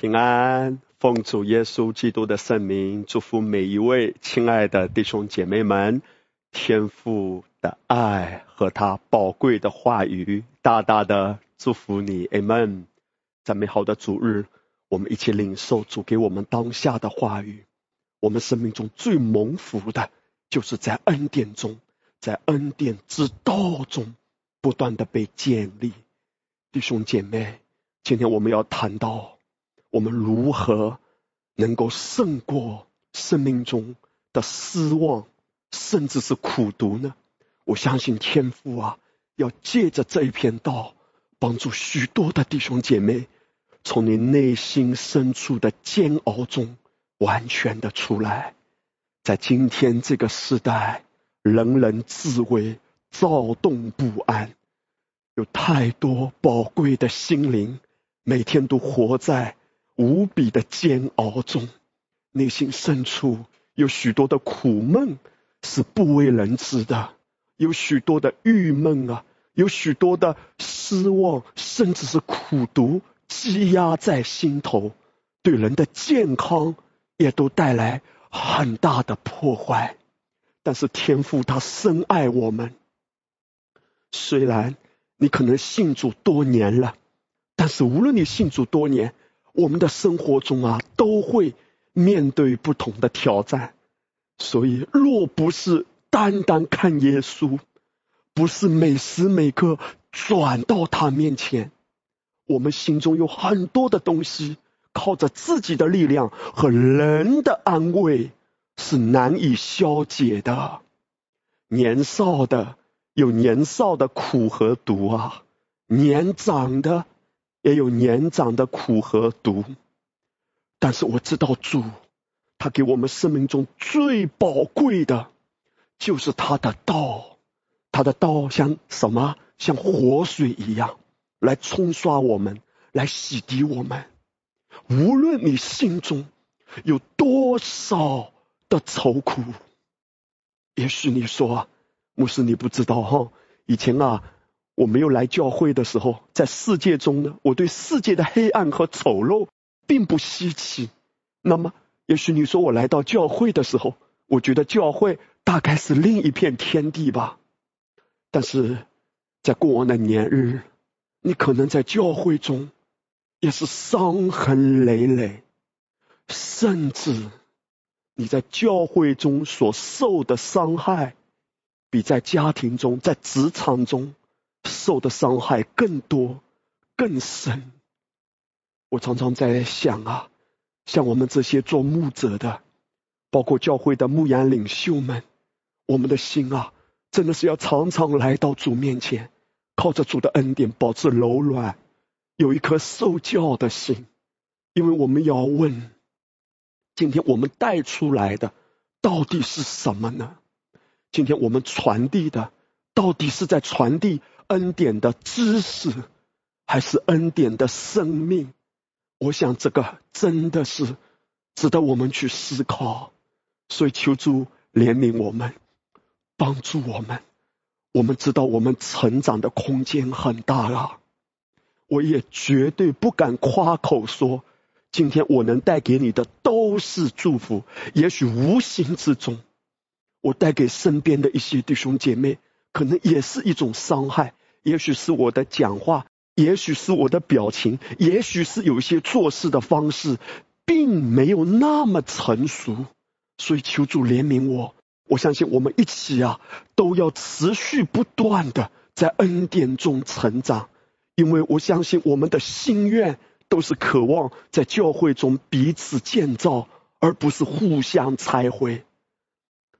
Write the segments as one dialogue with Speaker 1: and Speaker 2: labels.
Speaker 1: 平安，奉主耶稣基督的圣名，祝福每一位亲爱的弟兄姐妹们，天父的爱和他宝贵的话语，大大的祝福你，amen。在美好的主日，我们一起领受主给我们当下的话语。我们生命中最蒙福的，就是在恩典中，在恩典之道中，不断的被建立。弟兄姐妹，今天我们要谈到。我们如何能够胜过生命中的失望，甚至是苦读呢？我相信天父啊，要借着这一篇道，帮助许多的弟兄姐妹，从你内心深处的煎熬中完全的出来。在今天这个时代，人人自危，躁动不安，有太多宝贵的心灵，每天都活在。无比的煎熬中，内心深处有许多的苦闷是不为人知的，有许多的郁闷啊，有许多的失望，甚至是苦毒积压在心头，对人的健康也都带来很大的破坏。但是天父他深爱我们，虽然你可能信主多年了，但是无论你信主多年，我们的生活中啊，都会面对不同的挑战，所以若不是单单看耶稣，不是每时每刻转到他面前，我们心中有很多的东西，靠着自己的力量和人的安慰是难以消解的。年少的有年少的苦和毒啊，年长的。也有年长的苦和毒，但是我知道主，他给我们生命中最宝贵的，就是他的道，他的道像什么？像活水一样，来冲刷我们，来洗涤我们。无论你心中有多少的愁苦，也许你说，牧师你不知道哈，以前啊。我没有来教会的时候，在世界中呢，我对世界的黑暗和丑陋并不稀奇。那么，也许你说我来到教会的时候，我觉得教会大概是另一片天地吧。但是在过往的年日，你可能在教会中也是伤痕累累，甚至你在教会中所受的伤害，比在家庭中、在职场中。受的伤害更多、更深。我常常在想啊，像我们这些做牧者的，包括教会的牧羊领袖们，我们的心啊，真的是要常常来到主面前，靠着主的恩典保持柔软，有一颗受教的心。因为我们要问：今天我们带出来的到底是什么呢？今天我们传递的到底是在传递？恩典的知识，还是恩典的生命？我想这个真的是值得我们去思考。所以求主怜悯我们，帮助我们。我们知道我们成长的空间很大啊！我也绝对不敢夸口说，今天我能带给你的都是祝福。也许无形之中，我带给身边的一些弟兄姐妹，可能也是一种伤害。也许是我的讲话，也许是我的表情，也许是有一些做事的方式，并没有那么成熟，所以求主怜悯我。我相信我们一起啊，都要持续不断的在恩典中成长，因为我相信我们的心愿都是渴望在教会中彼此建造，而不是互相拆毁。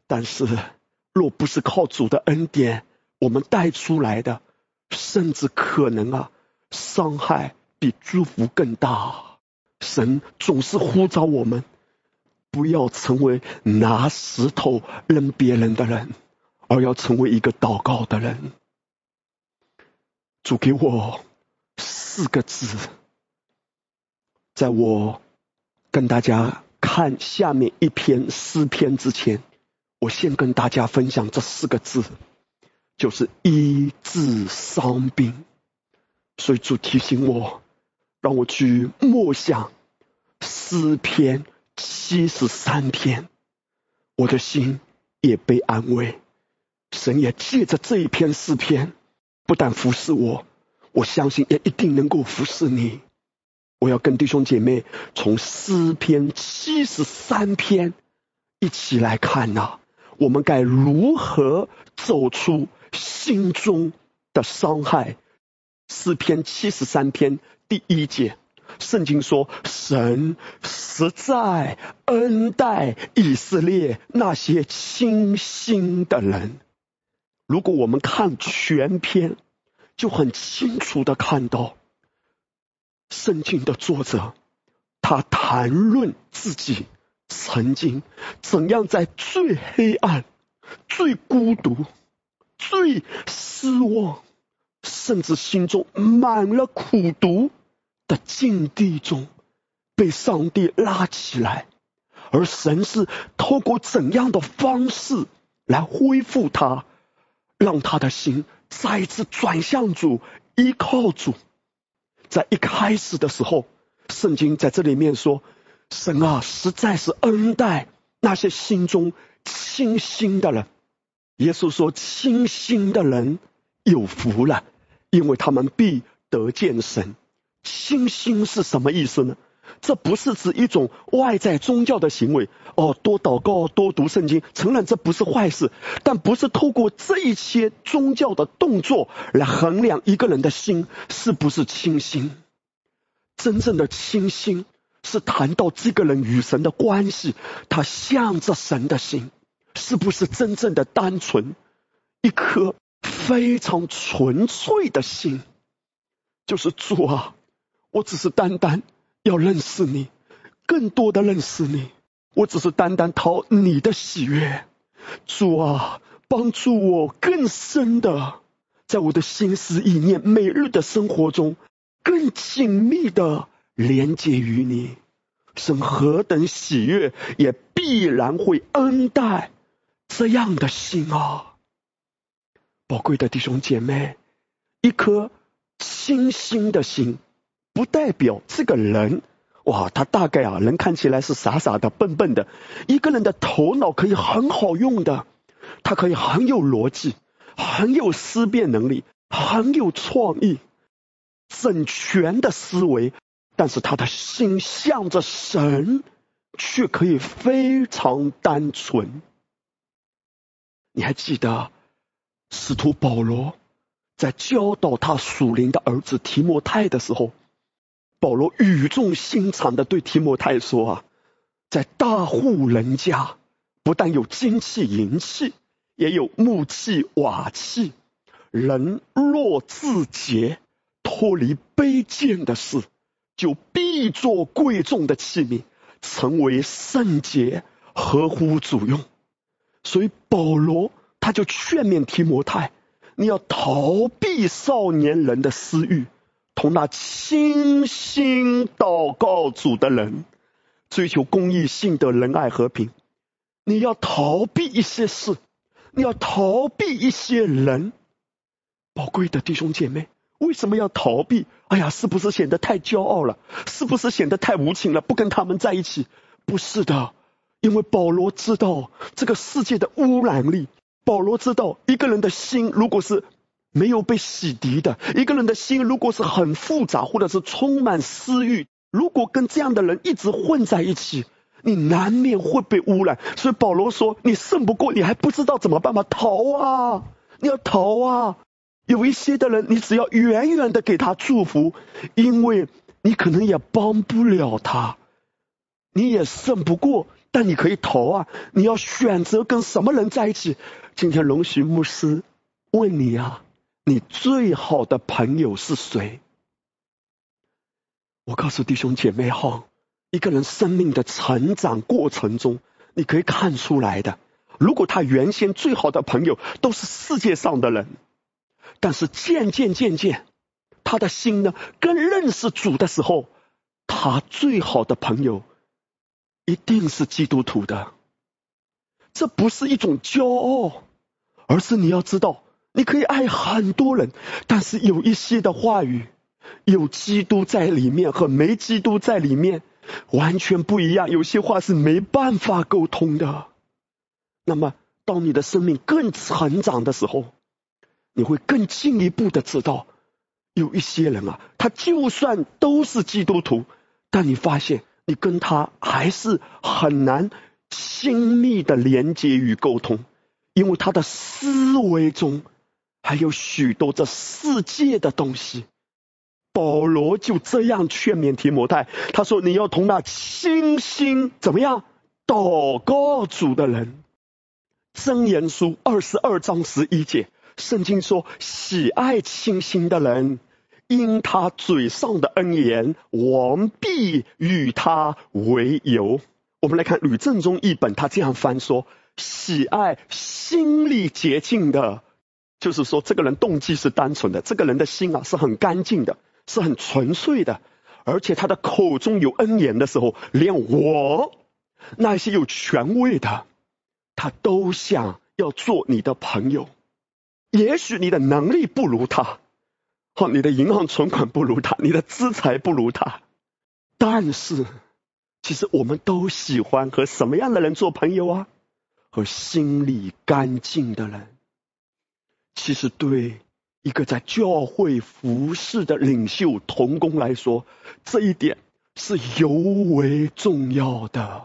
Speaker 1: 但是，若不是靠主的恩典，我们带出来的。甚至可能啊，伤害比祝福更大。神总是呼召我们，不要成为拿石头扔别人的人，而要成为一个祷告的人。主给我四个字，在我跟大家看下面一篇诗篇之前，我先跟大家分享这四个字。就是医治伤病，所以主提醒我，让我去默想诗篇七十三篇，我的心也被安慰。神也借着这一篇诗篇，不但服侍我，我相信也一定能够服侍你。我要跟弟兄姐妹从诗篇七十三篇一起来看呐，我们该如何走出心中的伤害？诗篇七十三篇第一节，圣经说：“神实在恩待以色列那些清心的人。”如果我们看全篇，就很清楚的看到，圣经的作者他谈论自己曾经怎样在最黑暗、最孤独、最失望，甚至心中满了苦毒的境地中，被上帝拉起来，而神是透过怎样的方式来恢复他。让他的心再次转向主，依靠主。在一开始的时候，圣经在这里面说：“神啊，实在是恩待那些心中清心的人。”耶稣说：“清心的人有福了，因为他们必得见神。”清心是什么意思呢？这不是指一种外在宗教的行为哦，多祷告、多读圣经，承认这不是坏事，但不是透过这一些宗教的动作来衡量一个人的心是不是清心。真正的清心是谈到这个人与神的关系，他向着神的心是不是真正的单纯，一颗非常纯粹的心，就是主啊，我只是单单。要认识你，更多的认识你。我只是单单讨你的喜悦，主啊，帮助我更深的，在我的心思意念、每日的生活中，更紧密的连接于你。神何等喜悦，也必然会恩待这样的心啊！宝贵的弟兄姐妹，一颗清新的心。不代表这个人，哇，他大概啊，人看起来是傻傻的、笨笨的。一个人的头脑可以很好用的，他可以很有逻辑，很有思辨能力，很有创意，整全的思维。但是他的心向着神，却可以非常单纯。你还记得使徒保罗在教导他属灵的儿子提摩太的时候？保罗语重心长的对提摩太说：“啊，在大户人家，不但有金器银器，也有木器瓦器。人若自洁，脱离卑贱的事，就必做贵重的器皿，成为圣洁，合乎主用。所以保罗他就劝勉提摩太，你要逃避少年人的私欲。”同那清心祷告主的人，追求公益性的、仁爱、和平。你要逃避一些事，你要逃避一些人。宝贵的弟兄姐妹，为什么要逃避？哎呀，是不是显得太骄傲了？是不是显得太无情了？不跟他们在一起？不是的，因为保罗知道这个世界的污染力。保罗知道一个人的心，如果是。没有被洗涤的一个人的心，如果是很复杂，或者是充满私欲，如果跟这样的人一直混在一起，你难免会被污染。所以保罗说：“你胜不过，你还不知道怎么办吗？逃啊！你要逃啊！有一些的人，你只要远远的给他祝福，因为你可能也帮不了他，你也胜不过，但你可以逃啊！你要选择跟什么人在一起？今天龙徐牧师问你啊。”你最好的朋友是谁？我告诉弟兄姐妹哈，一个人生命的成长过程中，你可以看出来的。如果他原先最好的朋友都是世界上的人，但是渐渐渐渐，他的心呢，更认识主的时候，他最好的朋友一定是基督徒的。这不是一种骄傲，而是你要知道。你可以爱很多人，但是有一些的话语，有基督在里面和没基督在里面，完全不一样。有些话是没办法沟通的。那么，当你的生命更成长的时候，你会更进一步的知道，有一些人啊，他就算都是基督徒，但你发现你跟他还是很难亲密的连接与沟通，因为他的思维中还有许多这世界的东西。保罗就这样劝勉提摩太，他说：“你要同那清心怎么样祷告主的人。”箴言书二十二章十一节。圣经说：“喜爱清心的人，因他嘴上的恩言，王必与他为友。”我们来看吕正中译本，他这样翻说：“喜爱心力洁净的，就是说这个人动机是单纯的，这个人的心啊是很干净的，是很纯粹的，而且他的口中有恩言的时候，连我那些有权威的，他都想要做你的朋友。”也许你的能力不如他，你的银行存款不如他，你的资财不如他，但是，其实我们都喜欢和什么样的人做朋友啊？和心里干净的人。其实，对一个在教会服侍的领袖同工来说，这一点是尤为重要的。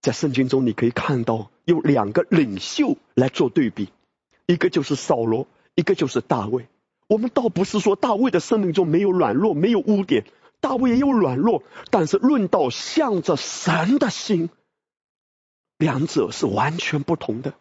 Speaker 1: 在圣经中，你可以看到有两个领袖来做对比。一个就是扫罗，一个就是大卫。我们倒不是说大卫的生命中没有软弱，没有污点，大卫也有软弱。但是论到向着神的心，两者是完全不同的。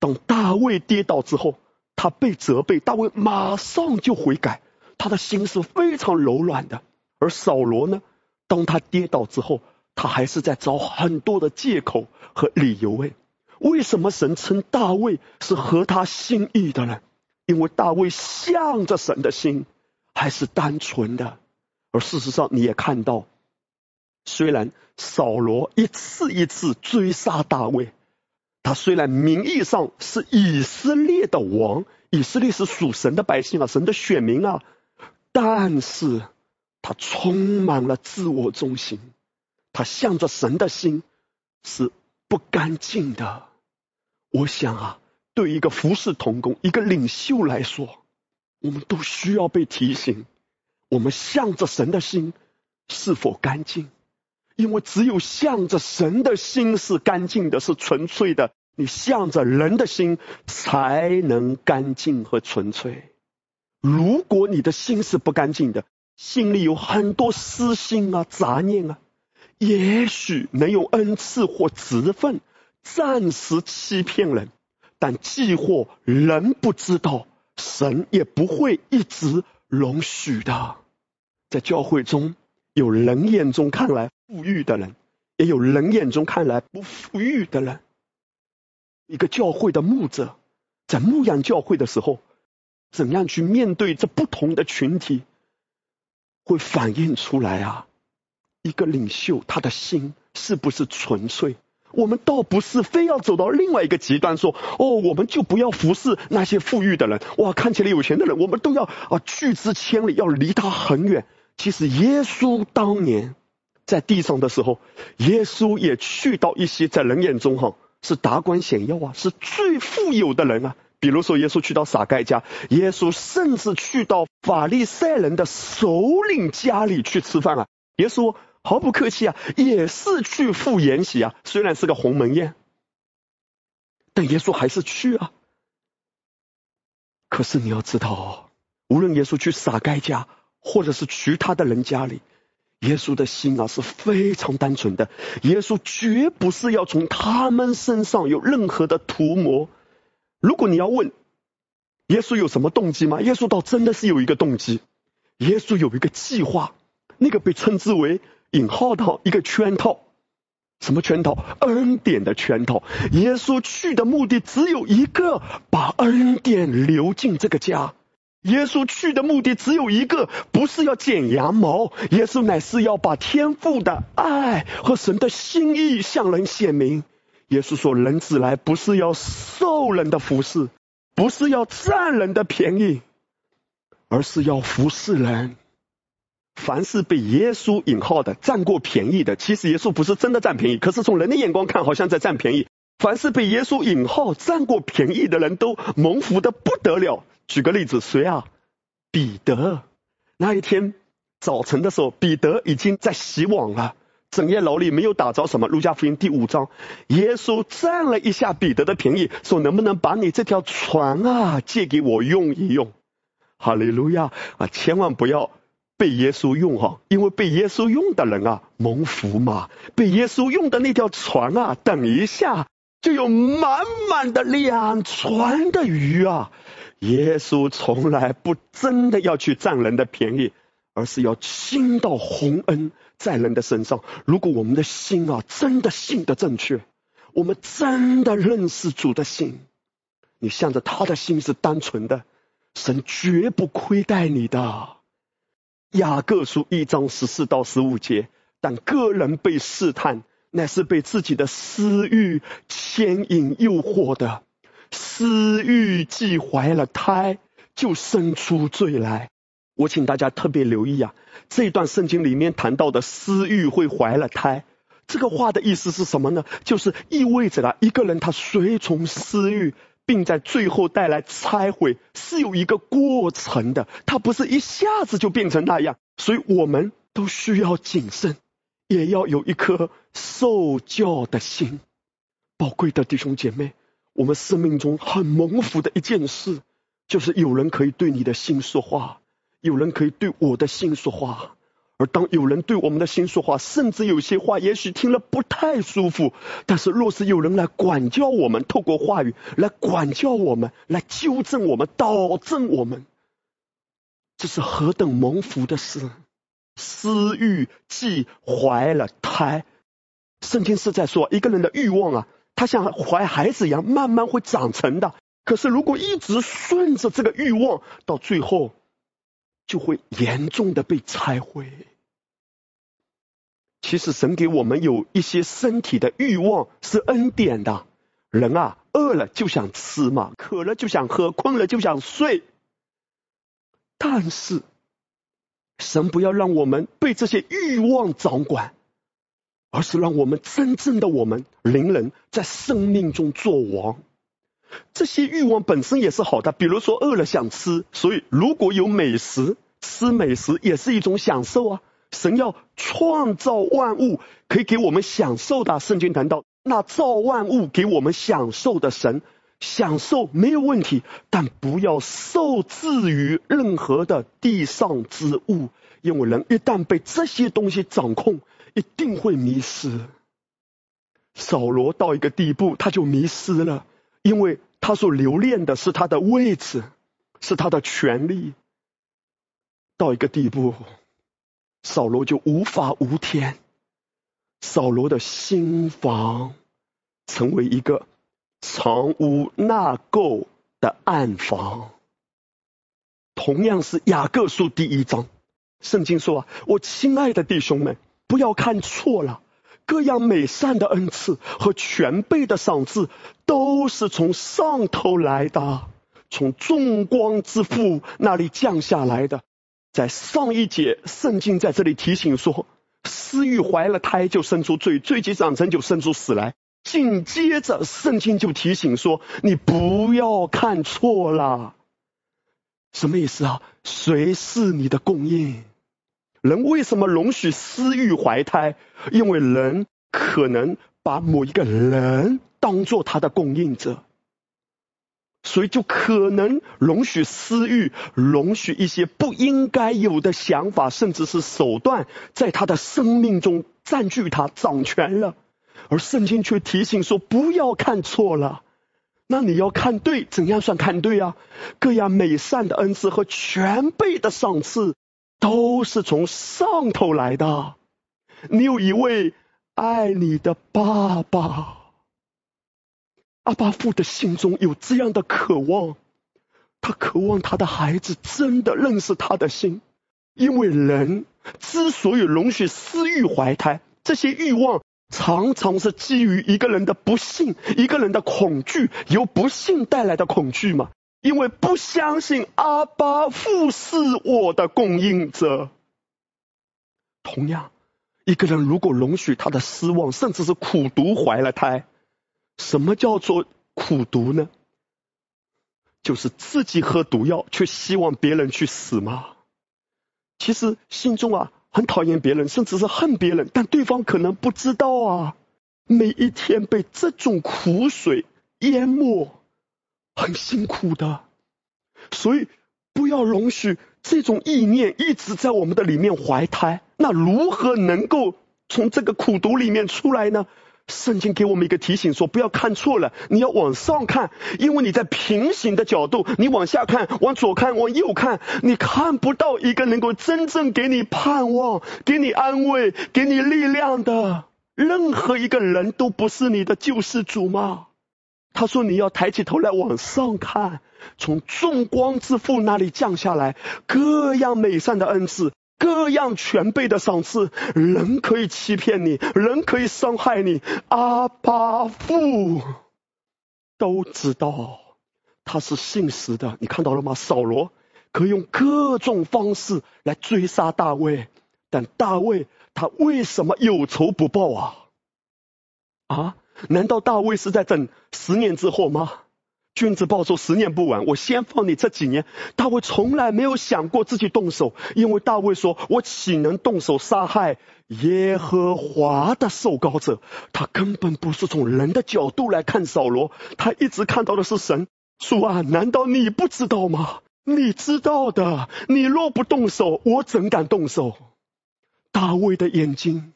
Speaker 1: 等大卫跌倒之后，他被责备，大卫马上就悔改，他的心是非常柔软的。而扫罗呢，当他跌倒之后，他还是在找很多的借口和理由。哎。为什么神称大卫是合他心意的呢？因为大卫向着神的心还是单纯的，而事实上你也看到，虽然扫罗一次一次追杀大卫，他虽然名义上是以色列的王，以色列是属神的百姓啊，神的选民啊，但是他充满了自我中心，他向着神的心是不干净的。我想啊，对一个服侍同工、一个领袖来说，我们都需要被提醒：我们向着神的心是否干净？因为只有向着神的心是干净的、是纯粹的，你向着人的心才能干净和纯粹。如果你的心是不干净的，心里有很多私心啊、杂念啊，也许能用恩赐或职分。暂时欺骗人，但既或人不知道，神也不会一直容许的。在教会中，有人眼中看来富裕的人，也有人眼中看来不富裕的人。一个教会的牧者在牧养教会的时候，怎样去面对这不同的群体，会反映出来啊？一个领袖他的心是不是纯粹？我们倒不是非要走到另外一个极端，说哦，我们就不要服侍那些富裕的人，哇，看起来有钱的人，我们都要啊拒之千里，要离他很远。其实耶稣当年在地上的时候，耶稣也去到一些在人眼中哈是达官显要啊，是最富有的人啊。比如说耶稣去到撒该家，耶稣甚至去到法利赛人的首领家里去吃饭啊。耶稣。毫不客气啊，也是去赴筵席啊。虽然是个鸿门宴，但耶稣还是去啊。可是你要知道哦，无论耶稣去撒该家，或者是去他的人家里，耶稣的心啊是非常单纯的。耶稣绝不是要从他们身上有任何的涂抹。如果你要问耶稣有什么动机吗？耶稣倒真的是有一个动机。耶稣有一个计划，那个被称之为。引号套一个圈套，什么圈套？恩典的圈套。耶稣去的目的只有一个，把恩典流进这个家。耶稣去的目的只有一个，不是要剪羊毛。耶稣乃是要把天父的爱和神的心意向人显明。耶稣说：“人子来不是要受人的服侍，不是要占人的便宜，而是要服侍人。”凡是被耶稣引号的占过便宜的，其实耶稣不是真的占便宜，可是从人的眼光看，好像在占便宜。凡是被耶稣引号占过便宜的人都蒙福的不得了。举个例子，谁啊？彼得。那一天早晨的时候，彼得已经在洗网了，整夜劳力没有打着什么。路加福音第五章，耶稣占了一下彼得的便宜，说能不能把你这条船啊借给我用一用？哈利路亚啊！千万不要。被耶稣用哈，因为被耶稣用的人啊，蒙福嘛。被耶稣用的那条船啊，等一下就有满满的两船的鱼啊。耶稣从来不真的要去占人的便宜，而是要倾倒洪恩在人的身上。如果我们的心啊，真的信的正确，我们真的认识主的心，你向着他的心是单纯的，神绝不亏待你的。雅各书一章十四到十五节，但个人被试探，乃是被自己的私欲牵引诱惑的。私欲既怀了胎，就生出罪来。我请大家特别留意啊，这段圣经里面谈到的私欲会怀了胎，这个话的意思是什么呢？就是意味着啊，一个人他随从私欲。并在最后带来拆毁，是有一个过程的，它不是一下子就变成那样，所以我们都需要谨慎，也要有一颗受教的心。宝贵的弟兄姐妹，我们生命中很蒙福的一件事，就是有人可以对你的心说话，有人可以对我的心说话。而当有人对我们的心说话，甚至有些话也许听了不太舒服，但是若是有人来管教我们，透过话语来管教我们，来纠正我们、导正我们，这是何等蒙福的事！私欲既怀了胎，圣经是在说一个人的欲望啊，他像怀孩子一样，慢慢会长成的。可是如果一直顺着这个欲望，到最后。就会严重的被拆毁。其实神给我们有一些身体的欲望是恩典的，人啊饿了就想吃嘛，渴了就想喝，困了就想睡。但是神不要让我们被这些欲望掌管，而是让我们真正的我们灵人在生命中做王。这些欲望本身也是好的，比如说饿了想吃，所以如果有美食，吃美食也是一种享受啊。神要创造万物，可以给我们享受的。圣经谈到那造万物给我们享受的神，享受没有问题，但不要受制于任何的地上之物，因为人一旦被这些东西掌控，一定会迷失。扫罗到一个地步，他就迷失了。因为他所留恋的是他的位置，是他的权利。到一个地步，扫罗就无法无天。扫罗的心房成为一个藏污纳垢的暗房。同样是雅各书第一章，圣经说啊，我亲爱的弟兄们，不要看错了。各样美善的恩赐和全备的赏赐，都是从上头来的，从众光之父那里降下来的。在上一节，圣经在这里提醒说：私欲怀了胎，就生出罪；罪既长成，就生出死来。紧接着，圣经就提醒说：你不要看错了。什么意思啊？谁是你的供应？人为什么容许私欲怀胎？因为人可能把某一个人当做他的供应者，所以就可能容许私欲，容许一些不应该有的想法，甚至是手段，在他的生命中占据他、掌权了。而圣经却提醒说：不要看错了，那你要看对。怎样算看对啊？各样美善的恩赐和全备的赏赐。都是从上头来的。你有一位爱你的爸爸，阿巴父的心中有这样的渴望，他渴望他的孩子真的认识他的心。因为人之所以容许私欲怀胎，这些欲望常常是基于一个人的不幸，一个人的恐惧，由不幸带来的恐惧嘛。因为不相信阿巴父是我的供应者，同样，一个人如果容许他的失望，甚至是苦毒怀了胎，什么叫做苦毒呢？就是自己喝毒药，却希望别人去死吗？其实心中啊很讨厌别人，甚至是恨别人，但对方可能不知道啊。每一天被这种苦水淹没，很辛苦的。所以不要容许这种意念一直在我们的里面怀胎。那如何能够从这个苦毒里面出来呢？圣经给我们一个提醒，说不要看错了，你要往上看，因为你在平行的角度，你往下看，往左看，往右看，你看不到一个能够真正给你盼望、给你安慰、给你力量的任何一个人都不是你的救世主吗？他说你要抬起头来往上看，从众光之父那里降下来各样美善的恩赐。各样全备的赏赐，人可以欺骗你，人可以伤害你。阿巴父都知道他是信实的，你看到了吗？扫罗可以用各种方式来追杀大卫，但大卫他为什么有仇不报啊？啊？难道大卫是在等十年之后吗？君子报仇，十年不晚。我先放你这几年。大卫从来没有想过自己动手，因为大卫说：“我岂能动手杀害耶和华的受膏者？”他根本不是从人的角度来看扫罗，他一直看到的是神。主啊，难道你不知道吗？你知道的。你若不动手，我怎敢动手？大卫的眼睛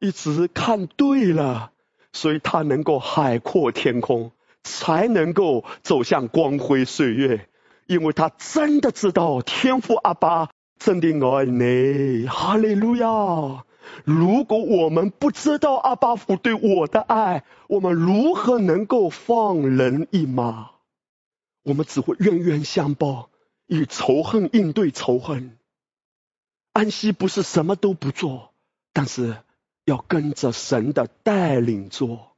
Speaker 1: 一直看对了，所以他能够海阔天空。才能够走向光辉岁月，因为他真的知道天父阿爸真的爱你，哈利路亚！如果我们不知道阿爸父对我的爱，我们如何能够放人一马？我们只会冤冤相报，以仇恨应对仇恨。安息不是什么都不做，但是要跟着神的带领做。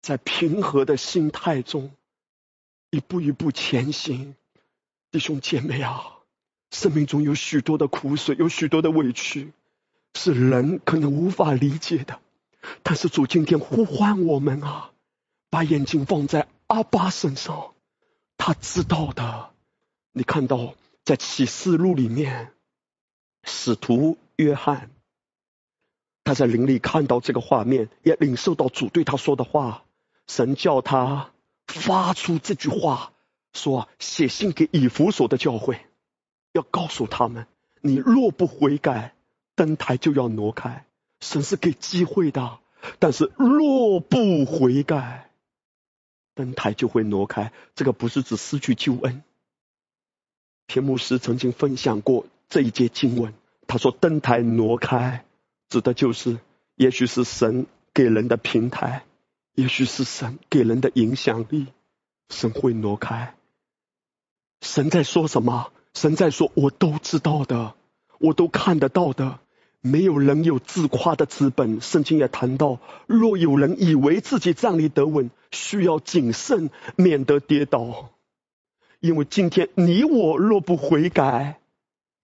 Speaker 1: 在平和的心态中，一步一步前行，弟兄姐妹啊，生命中有许多的苦水，有许多的委屈，是人可能无法理解的。但是主今天呼唤我们啊，把眼睛放在阿巴身上，他知道的。你看到在启示录里面，使徒约翰，他在灵里看到这个画面，也领受到主对他说的话。神叫他发出这句话，说写信给以弗所的教会，要告诉他们：你若不悔改，灯台就要挪开。神是给机会的，但是若不悔改，灯台就会挪开。这个不是指失去救恩。田牧师曾经分享过这一节经文，他说灯台挪开，指的就是也许是神给人的平台。也许是神给人的影响力，神会挪开。神在说什么？神在说：“我都知道的，我都看得到的。没有人有自夸的资本。”圣经也谈到：若有人以为自己站立得稳，需要谨慎，免得跌倒。因为今天你我若不悔改，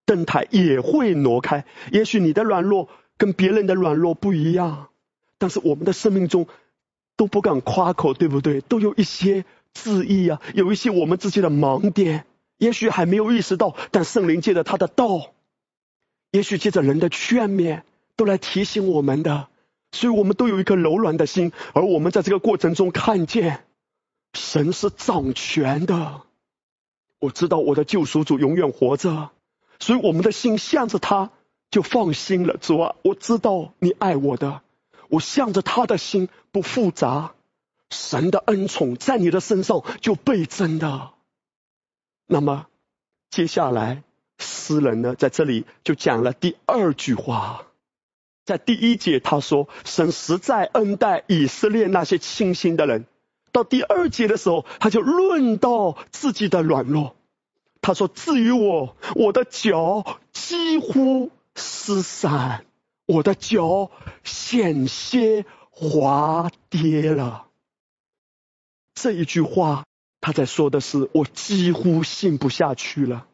Speaker 1: 灯台也会挪开。也许你的软弱跟别人的软弱不一样，但是我们的生命中。都不敢夸口，对不对？都有一些质疑啊，有一些我们自己的盲点，也许还没有意识到。但圣灵借着他的道，也许借着人的劝勉，都来提醒我们的。所以我们都有一颗柔软的心，而我们在这个过程中看见，神是掌权的。我知道我的救赎主永远活着，所以我们的心向着他，就放心了。主啊，我知道你爱我的。我向着他的心不复杂，神的恩宠在你的身上就倍增的。那么接下来诗人呢，在这里就讲了第二句话，在第一节他说神实在恩待以色列那些清心的人，到第二节的时候他就论到自己的软弱，他说至于我，我的脚几乎失散。我的脚险些滑跌了。这一句话，他在说的是我几乎信不下去了。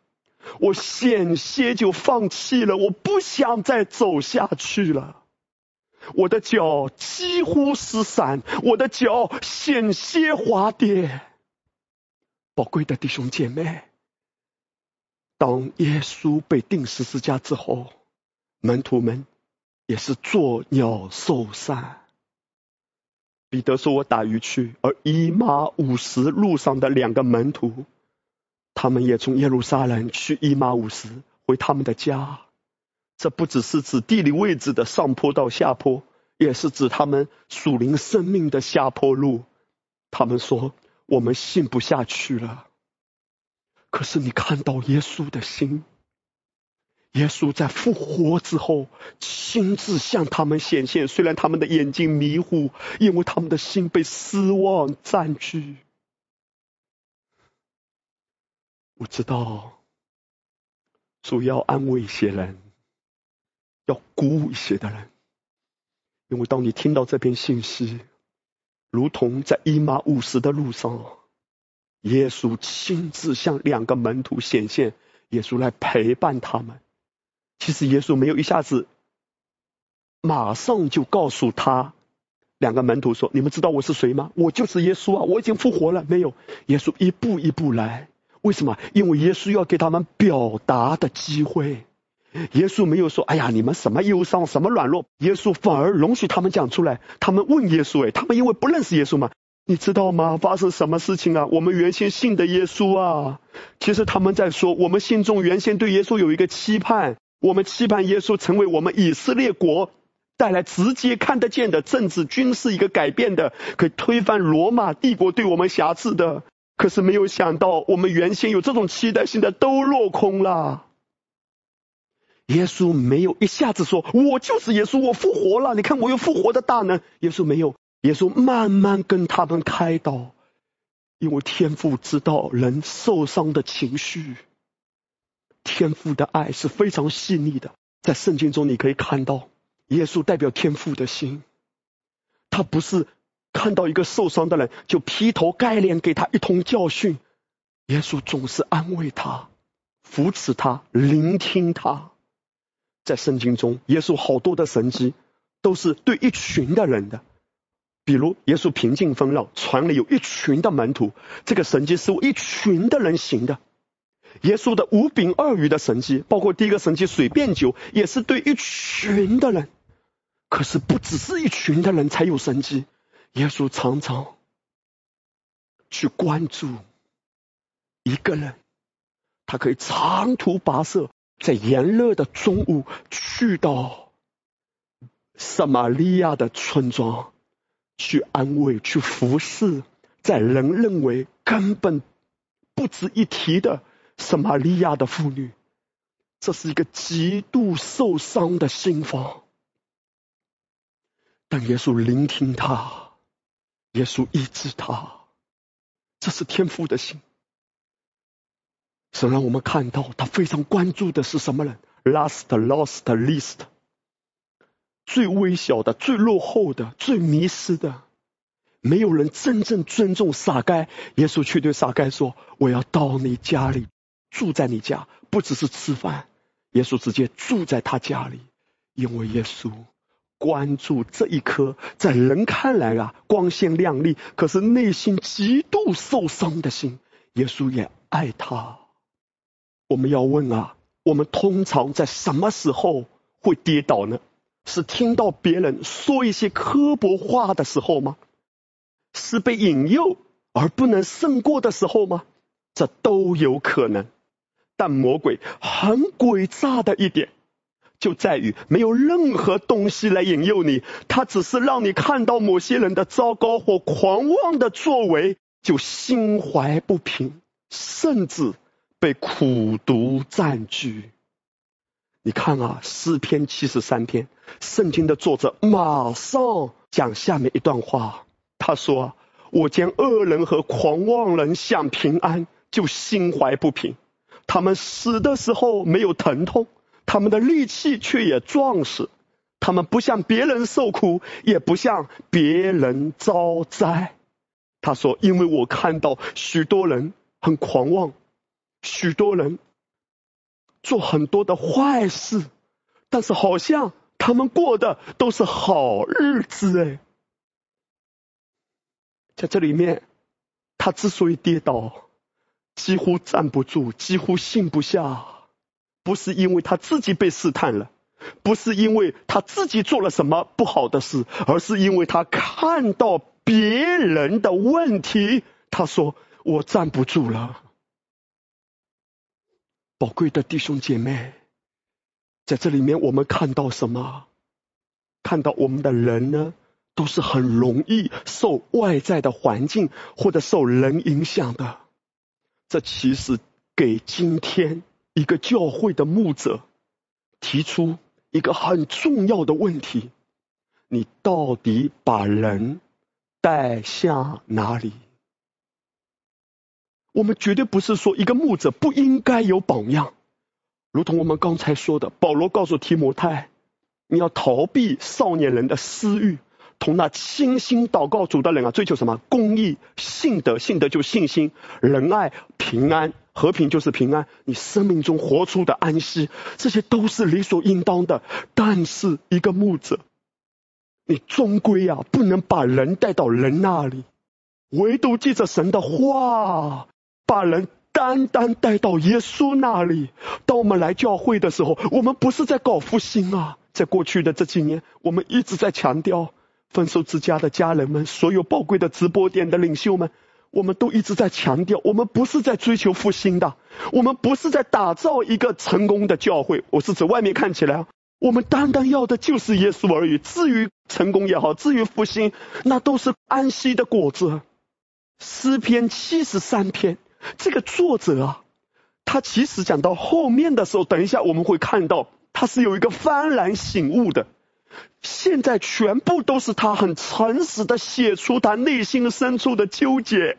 Speaker 1: 我险些就放弃了，我不想再走下去了。我的脚几乎失散，我的脚险些滑跌。宝贵的弟兄姐妹，当耶稣被钉十字架之后，门徒们也是作鸟兽散。彼得说：“我打鱼去。”而一马五十路上的两个门徒，他们也从耶路撒冷去一马五十回他们的家。这不只是指地理位置的上坡到下坡，也是指他们属灵生命的下坡路。他们说：“我们信不下去了。”可是你看到耶稣的心，耶稣在复活之后亲自向他们显现。虽然他们的眼睛迷糊，因为他们的心被失望占据。我知道，主要安慰一些人。要鼓舞一些的人，因为当你听到这篇信息，如同在伊马五十的路上，耶稣亲自向两个门徒显现，耶稣来陪伴他们。其实耶稣没有一下子马上就告诉他两个门徒说：“你们知道我是谁吗？我就是耶稣啊！我已经复活了。”没有，耶稣一步一步来。为什么？因为耶稣要给他们表达的机会。耶稣没有说：“哎呀，你们什么忧伤，什么软弱。”耶稣反而容许他们讲出来。他们问耶稣：“哎，他们因为不认识耶稣嘛？你知道吗？发生什么事情啊？我们原先信的耶稣啊，其实他们在说，我们心中原先对耶稣有一个期盼，我们期盼耶稣成为我们以色列国带来直接看得见的政治军事一个改变的，可以推翻罗马帝国对我们辖制的。可是没有想到，我们原先有这种期待，现在都落空了。”耶稣没有一下子说：“我就是耶稣，我复活了。你看，我有复活的大能。”耶稣没有，耶稣慢慢跟他们开导，因为天父知道人受伤的情绪，天父的爱是非常细腻的。在圣经中，你可以看到耶稣代表天父的心，他不是看到一个受伤的人就劈头盖脸给他一通教训，耶稣总是安慰他、扶持他、聆听他。在圣经中，耶稣好多的神迹都是对一群的人的，比如耶稣平静风浪，船里有一群的门徒，这个神迹是为一群的人行的。耶稣的五饼二鱼的神迹，包括第一个神迹水变酒，也是对一群的人。可是不只是一群的人才有神迹，耶稣常常去关注一个人，他可以长途跋涉。在炎热的中午，去到撒玛利亚的村庄，去安慰、去服侍，在人认为根本不值一提的撒玛利亚的妇女，这是一个极度受伤的心房。但耶稣聆听他，耶稣医治他，这是天父的心。神让我们看到，他非常关注的是什么人？Last, lost, least，最微小的、最落后的、最迷失的，没有人真正尊重撒该。耶稣却对撒该说：“我要到你家里，住在你家，不只是吃饭。”耶稣直接住在他家里，因为耶稣关注这一颗在人看来啊光鲜亮丽，可是内心极度受伤的心。耶稣也爱他。我们要问啊，我们通常在什么时候会跌倒呢？是听到别人说一些刻薄话的时候吗？是被引诱而不能胜过的时候吗？这都有可能。但魔鬼很诡诈的一点，就在于没有任何东西来引诱你，他只是让你看到某些人的糟糕或狂妄的作为，就心怀不平，甚至。被苦毒占据。你看啊，诗篇七十三篇，圣经的作者马上讲下面一段话。他说：“我见恶人和狂妄人享平安，就心怀不平。他们死的时候没有疼痛，他们的力气却也壮实。他们不向别人受苦，也不向别人遭灾。”他说：“因为我看到许多人很狂妄。”许多人做很多的坏事，但是好像他们过的都是好日子哎。在这里面，他之所以跌倒，几乎站不住，几乎信不下，不是因为他自己被试探了，不是因为他自己做了什么不好的事，而是因为他看到别人的问题，他说我站不住了。宝贵的弟兄姐妹，在这里面我们看到什么？看到我们的人呢？都是很容易受外在的环境或者受人影响的。这其实给今天一个教会的牧者提出一个很重要的问题：你到底把人带向哪里？我们绝对不是说一个牧者不应该有榜样，如同我们刚才说的，保罗告诉提摩太，你要逃避少年人的私欲。同那倾心祷告主的人啊，追求什么？公义、信德，信德就信心、仁爱、平安、和平就是平安。你生命中活出的安息，这些都是理所应当的。但是一个牧者，你终归啊，不能把人带到人那里，唯独记着神的话，把人单单带到耶稣那里。当我们来教会的时候，我们不是在搞复兴啊，在过去的这几年，我们一直在强调。丰收之家的家人们，所有宝贵的直播点的领袖们，我们都一直在强调，我们不是在追求复兴的，我们不是在打造一个成功的教会。我是指外面看起来，我们单单要的就是耶稣而已。至于成功也好，至于复兴，那都是安息的果子。诗篇七十三篇，这个作者啊，他其实讲到后面的时候，等一下我们会看到，他是有一个幡然醒悟的。现在全部都是他很诚实的写出他内心深处的纠结。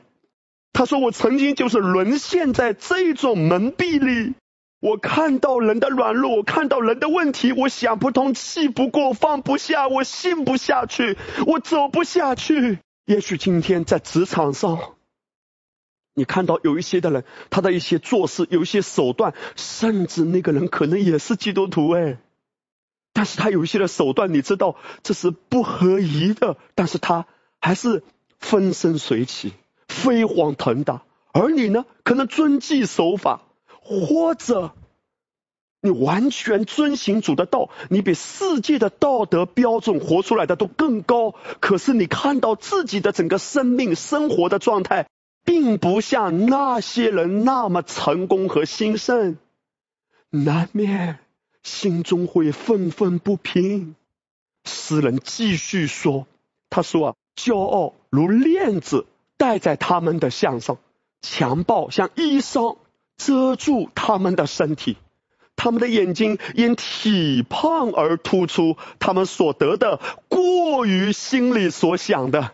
Speaker 1: 他说：“我曾经就是沦陷在这种蒙蔽里，我看到人的软弱，我看到人的问题，我想不通，气不过，放不下，我信不下去，我走不下去。也许今天在职场上，你看到有一些的人，他的一些做事，有一些手段，甚至那个人可能也是基督徒，哎。”但是他有一些的手段，你知道这是不合宜的，但是他还是风生水起、飞黄腾达。而你呢，可能遵纪守法，或者你完全遵行主的道，你比世界的道德标准活出来的都更高。可是你看到自己的整个生命生活的状态，并不像那些人那么成功和兴盛，难免。心中会愤愤不平。诗人继续说：“他说啊，骄傲如链子戴在他们的项上，强暴像衣裳遮住他们的身体，他们的眼睛因体胖而突出，他们所得的过于心里所想的。”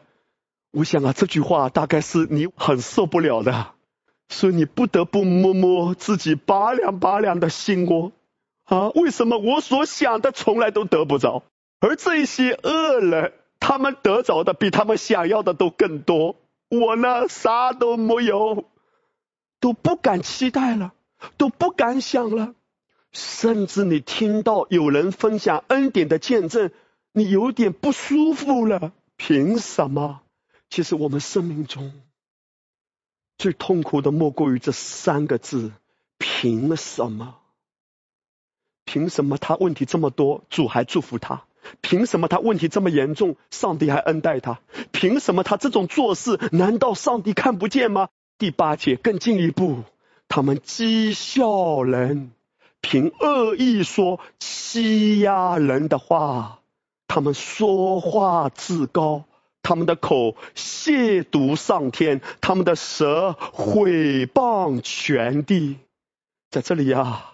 Speaker 1: 我想啊，这句话大概是你很受不了的，所以你不得不摸摸自己拔凉拔凉的心窝。啊，为什么我所想的从来都得不着，而这些恶人，他们得着的比他们想要的都更多，我呢啥都没有，都不敢期待了，都不敢想了，甚至你听到有人分享恩典的见证，你有点不舒服了。凭什么？其实我们生命中最痛苦的莫过于这三个字：凭什么？凭什么他问题这么多，主还祝福他？凭什么他问题这么严重，上帝还恩待他？凭什么他这种做事，难道上帝看不见吗？第八节更进一步，他们讥笑人，凭恶意说欺压人的话，他们说话自高，他们的口亵渎上天，他们的舌毁谤全地。在这里呀。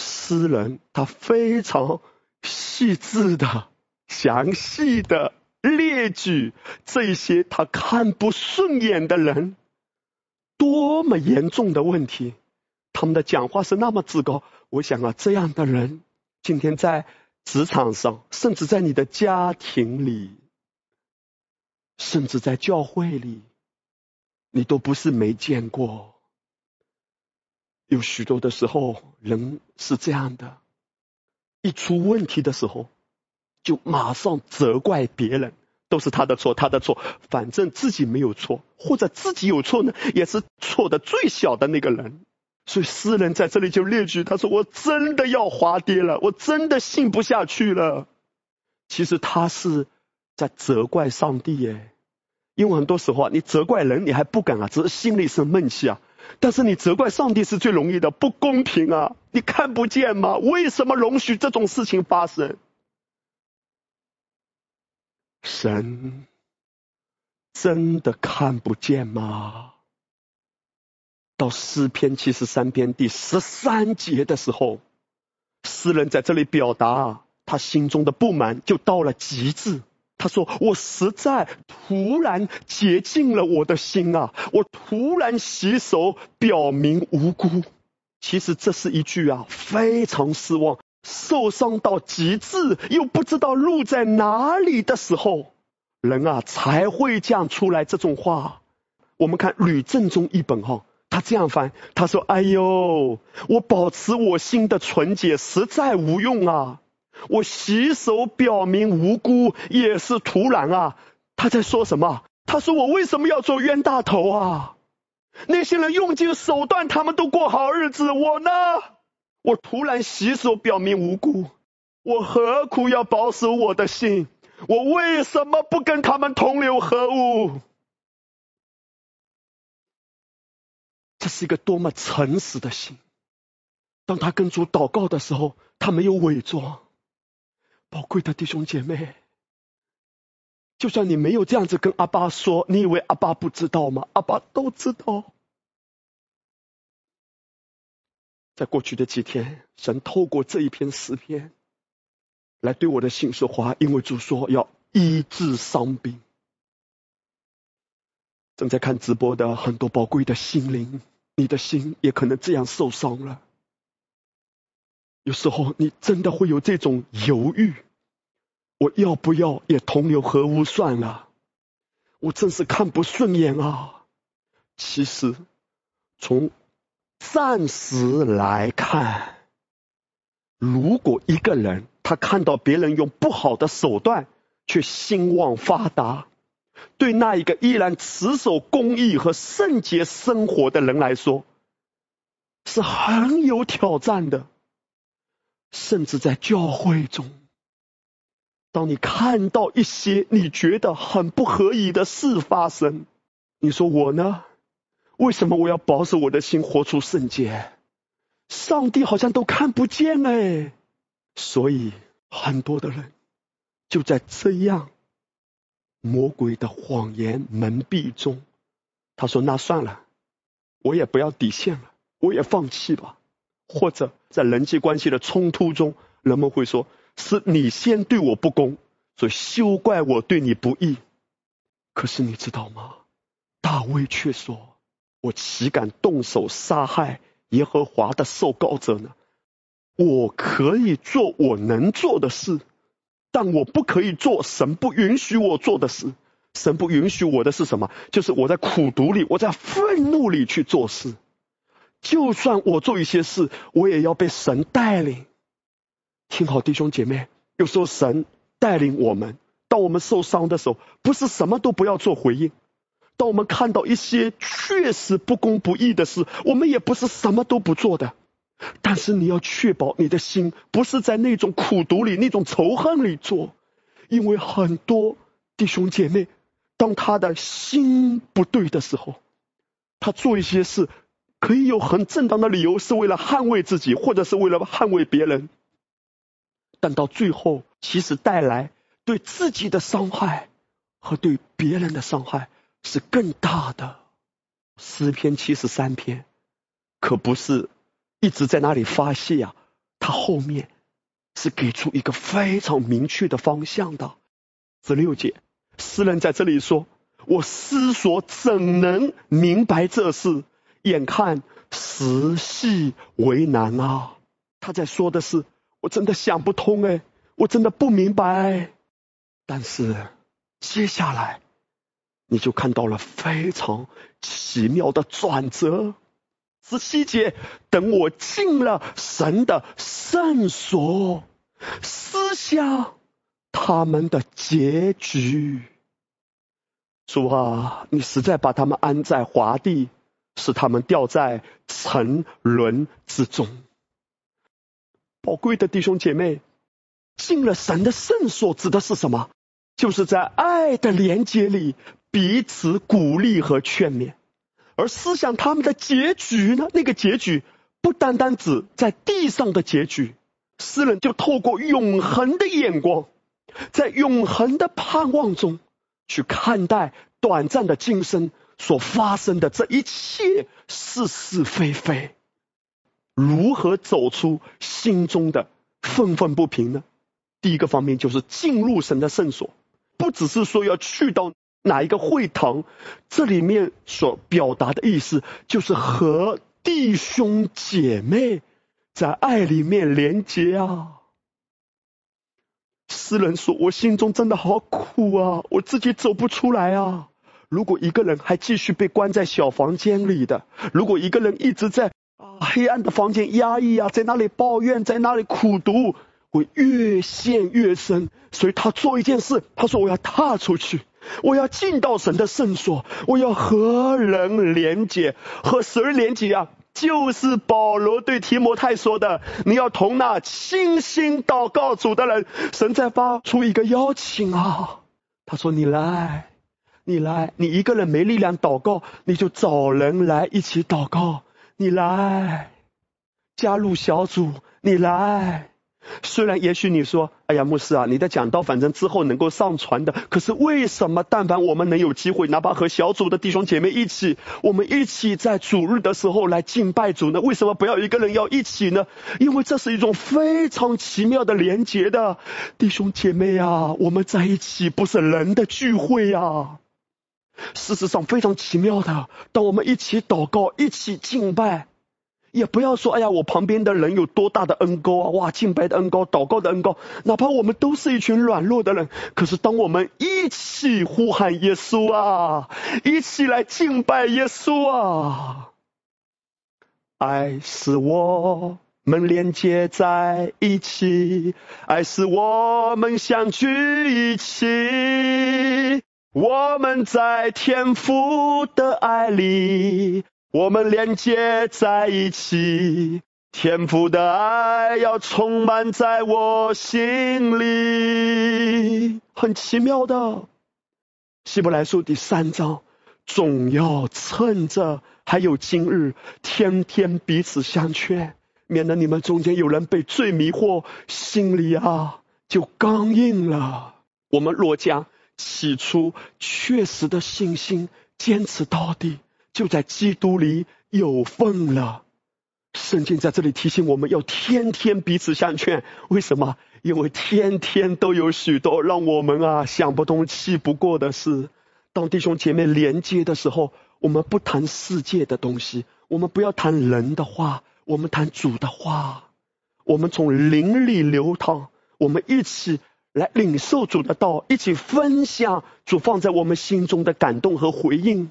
Speaker 1: 诗人他非常细致的、详细的列举这些他看不顺眼的人多么严重的问题，他们的讲话是那么自高。我想啊，这样的人今天在职场上，甚至在你的家庭里，甚至在教会里，你都不是没见过。有许多的时候，人是这样的，一出问题的时候，就马上责怪别人，都是他的错，他的错，反正自己没有错，或者自己有错呢，也是错的最小的那个人。所以诗人在这里就列举，他说：“我真的要滑跌了，我真的信不下去了。”其实他是在责怪上帝耶，因为很多时候啊，你责怪人你还不敢啊，只是心里生闷气啊。但是你责怪上帝是最容易的，不公平啊！你看不见吗？为什么容许这种事情发生？神真的看不见吗？到诗篇七十三篇第十三节的时候，诗人在这里表达他心中的不满，就到了极致。他说：“我实在突然洁净了我的心啊！我突然洗手，表明无辜。其实这是一句啊，非常失望、受伤到极致，又不知道路在哪里的时候，人啊才会这样出来这种话。我们看吕正中一本哈。”他这样翻，他说：“哎呦，我保持我心的纯洁实在无用啊！我洗手表明无辜也是徒然啊！”他在说什么？他说：“我为什么要做冤大头啊？那些人用尽手段，他们都过好日子，我呢？我突然洗手表明无辜，我何苦要保守我的心？我为什么不跟他们同流合污？”这是一个多么诚实的心！当他跟主祷告的时候，他没有伪装。宝贵的弟兄姐妹，就算你没有这样子跟阿爸说，你以为阿爸不知道吗？阿爸都知道。在过去的几天，神透过这一篇诗篇，来对我的心说话，因为主说要医治伤病。正在看直播的很多宝贵的心灵，你的心也可能这样受伤了。有时候你真的会有这种犹豫：我要不要也同流合污算了？我真是看不顺眼啊！其实从暂时来看，如果一个人他看到别人用不好的手段却兴旺发达，对那一个依然持守公义和圣洁生活的人来说，是很有挑战的。甚至在教会中，当你看到一些你觉得很不合宜的事发生，你说我呢？为什么我要保守我的心，活出圣洁？上帝好像都看不见哎。所以很多的人就在这样。魔鬼的谎言蒙蔽中，他说：“那算了，我也不要底线了，我也放弃吧。”或者在人际关系的冲突中，人们会说：“是你先对我不公，所以休怪我对你不义。”可是你知道吗？大卫却说：“我岂敢动手杀害耶和华的受膏者呢？我可以做我能做的事。”但我不可以做神不允许我做的事。神不允许我的是什么？就是我在苦读里，我在愤怒里去做事。就算我做一些事，我也要被神带领。听好，弟兄姐妹，有时候神带领我们，当我们受伤的时候，不是什么都不要做回应；当我们看到一些确实不公不义的事，我们也不是什么都不做的。但是你要确保你的心不是在那种苦读里、那种仇恨里做，因为很多弟兄姐妹，当他的心不对的时候，他做一些事可以有很正当的理由，是为了捍卫自己，或者是为了捍卫别人，但到最后其实带来对自己的伤害和对别人的伤害是更大的。诗篇七十三篇可不是。一直在那里发泄啊，他后面是给出一个非常明确的方向的。十六节，诗人在这里说：“我思索怎能明白这事？眼看时系为难啊！”他在说的是：“我真的想不通哎，我真的不明白。”但是接下来你就看到了非常奇妙的转折。十七节，等我进了神的圣所，思想他们的结局。主啊，你实在把他们安在华地，使他们掉在沉沦之中。宝贵的弟兄姐妹，进了神的圣所指的是什么？就是在爱的连接里彼此鼓励和劝勉。而思想他们的结局呢？那个结局不单单指在地上的结局，诗人就透过永恒的眼光，在永恒的盼望中。去看待短暂的今生所发生的这一切是是非非，如何走出心中的愤愤不平呢？第一个方面就是进入神的圣所，不只是说要去到哪一个会堂，这里面所表达的意思就是和弟兄姐妹在爱里面连接啊。诗人说：“我心中真的好苦啊，我自己走不出来啊。如果一个人还继续被关在小房间里的，如果一个人一直在啊黑暗的房间压抑啊，在那里抱怨，在那里苦读，会越陷越深。所以他做一件事，他说：我要踏出去，我要进到神的圣所，我要和人连接，和神连接啊。”就是保罗对提摩太说的：“你要同那清心祷告主的人，神在发出一个邀请啊。他说：你来，你来，你一个人没力量祷告，你就找人来一起祷告。你来，加入小组，你来。”虽然也许你说，哎呀，牧师啊，你的讲道反正之后能够上传的，可是为什么但凡我们能有机会，哪怕和小组的弟兄姐妹一起，我们一起在主日的时候来敬拜主呢？为什么不要一个人要一起呢？因为这是一种非常奇妙的连结的弟兄姐妹啊，我们在一起不是人的聚会呀，事实上非常奇妙的，当我们一起祷告，一起敬拜。也不要说，哎呀，我旁边的人有多大的恩高啊！哇，敬拜的恩高，祷告的恩高，哪怕我们都是一群软弱的人，可是当我们一起呼喊耶稣啊，一起来敬拜耶稣啊，爱是我们连接在一起，爱是我们相聚一起，我们在天父的爱里。我们连接在一起，天赋的爱要充满在我心里，很奇妙的。希伯来书第三章，总要趁着还有今日，天天彼此相劝，免得你们中间有人被罪迷惑，心里啊就刚硬了。我们若将起初确实的信心坚持到底。就在基督里有份了。圣经在这里提醒我们要天天彼此相劝。为什么？因为天天都有许多让我们啊想不通、气不过的事。当弟兄姐妹连接的时候，我们不谈世界的东西，我们不要谈人的话，我们谈主的话。我们从灵里流淌，我们一起来领受主的道，一起分享主放在我们心中的感动和回应。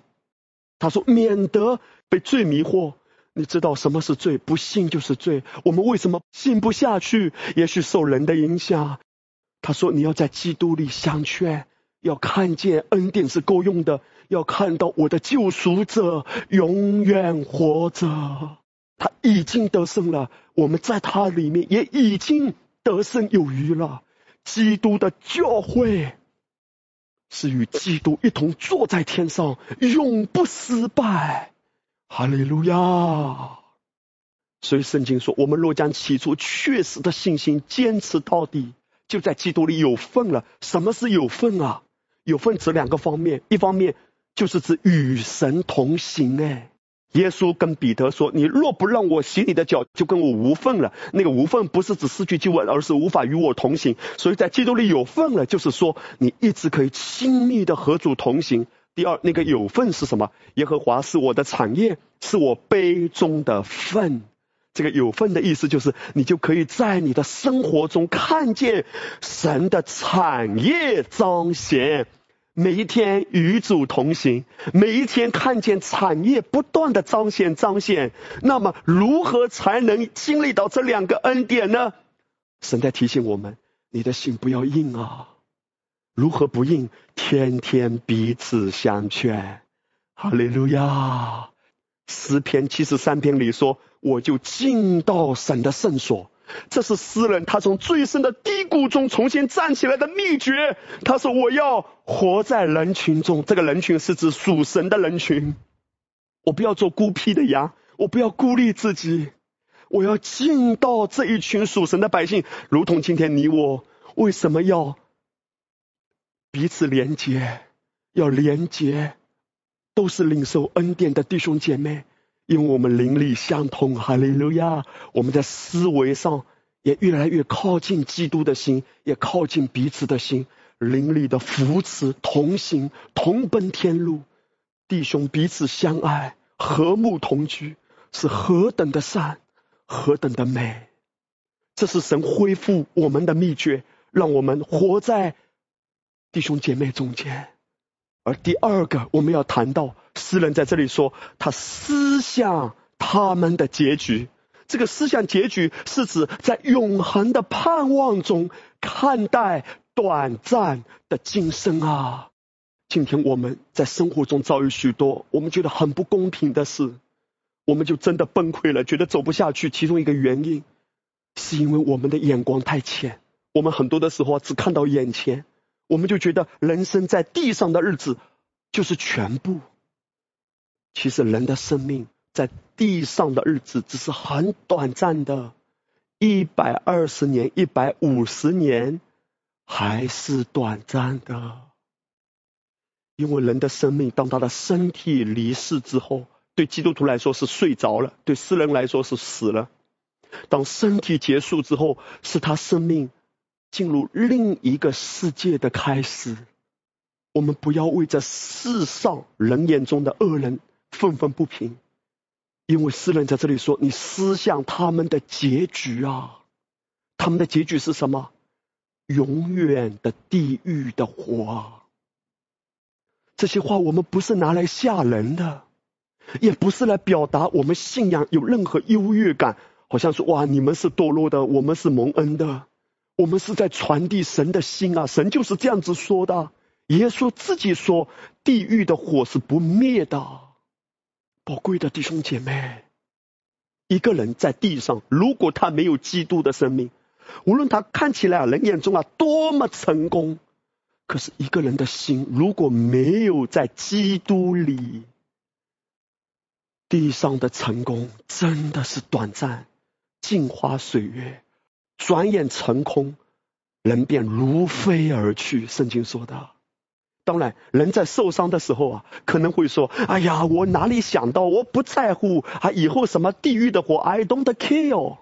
Speaker 1: 他说：“免得被罪迷惑，你知道什么是罪？不信就是罪。我们为什么信不下去？也许受人的影响。”他说：“你要在基督里相劝，要看见恩典是够用的，要看到我的救赎者永远活着，他已经得胜了。我们在他里面也已经得胜有余了。基督的教会。”是与基督一同坐在天上，永不失败。哈利路亚！所以圣经说，我们若将起初确实的信心坚持到底，就在基督里有份了。什么是有份啊？有份指两个方面，一方面就是指与神同行，哎。耶稣跟彼得说：“你若不让我洗你的脚，就跟我无份了。那个无份不是指失去救恩，而是无法与我同行。所以在基督里有份了，就是说你一直可以亲密的和主同行。第二，那个有份是什么？耶和华是我的产业，是我杯中的份。这个有份的意思就是，你就可以在你的生活中看见神的产业彰显。”每一天与主同行，每一天看见产业不断的彰显彰显，那么如何才能经历到这两个恩典呢？神在提醒我们：你的心不要硬啊！如何不硬？天天彼此相劝。哈利路亚！诗篇七十三篇里说：“我就进到神的圣所。”这是诗人他从最深的低谷中重新站起来的秘诀。他说：“我要活在人群中，这个人群是指属神的人群。我不要做孤僻的羊，我不要孤立自己，我要进到这一群属神的百姓，如同今天你我为什么要彼此连接？要连接，都是领受恩典的弟兄姐妹。”因为我们灵力相通，哈利路亚！我们在思维上也越来越靠近基督的心，也靠近彼此的心，灵力的扶持，同行，同奔天路，弟兄彼此相爱，和睦同居，是何等的善，何等的美！这是神恢复我们的秘诀，让我们活在弟兄姐妹中间。而第二个，我们要谈到。诗人在这里说，他思想他们的结局。这个思想结局是指在永恒的盼望中看待短暂的今生啊。今天我们在生活中遭遇许多我们觉得很不公平的事，我们就真的崩溃了，觉得走不下去。其中一个原因是因为我们的眼光太浅，我们很多的时候只看到眼前，我们就觉得人生在地上的日子就是全部。其实人的生命在地上的日子只是很短暂的，一百二十年、一百五十年还是短暂的。因为人的生命，当他的身体离世之后，对基督徒来说是睡着了，对世人来说是死了。当身体结束之后，是他生命进入另一个世界的开始。我们不要为这世上人眼中的恶人。愤愤不平，因为诗人在这里说：“你思想他们的结局啊，他们的结局是什么？永远的地狱的火。”这些话我们不是拿来吓人的，也不是来表达我们信仰有任何优越感，好像说：“哇，你们是堕落的，我们是蒙恩的。”我们是在传递神的心啊！神就是这样子说的。耶稣自己说：“地狱的火是不灭的。”宝贵的弟兄姐妹，一个人在地上，如果他没有基督的生命，无论他看起来人眼中啊多么成功，可是一个人的心如果没有在基督里，地上的成功真的是短暂，镜花水月，转眼成空，人便如飞而去。圣经说的。当然，人在受伤的时候啊，可能会说：“哎呀，我哪里想到，我不在乎啊，以后什么地狱的火，I don't care.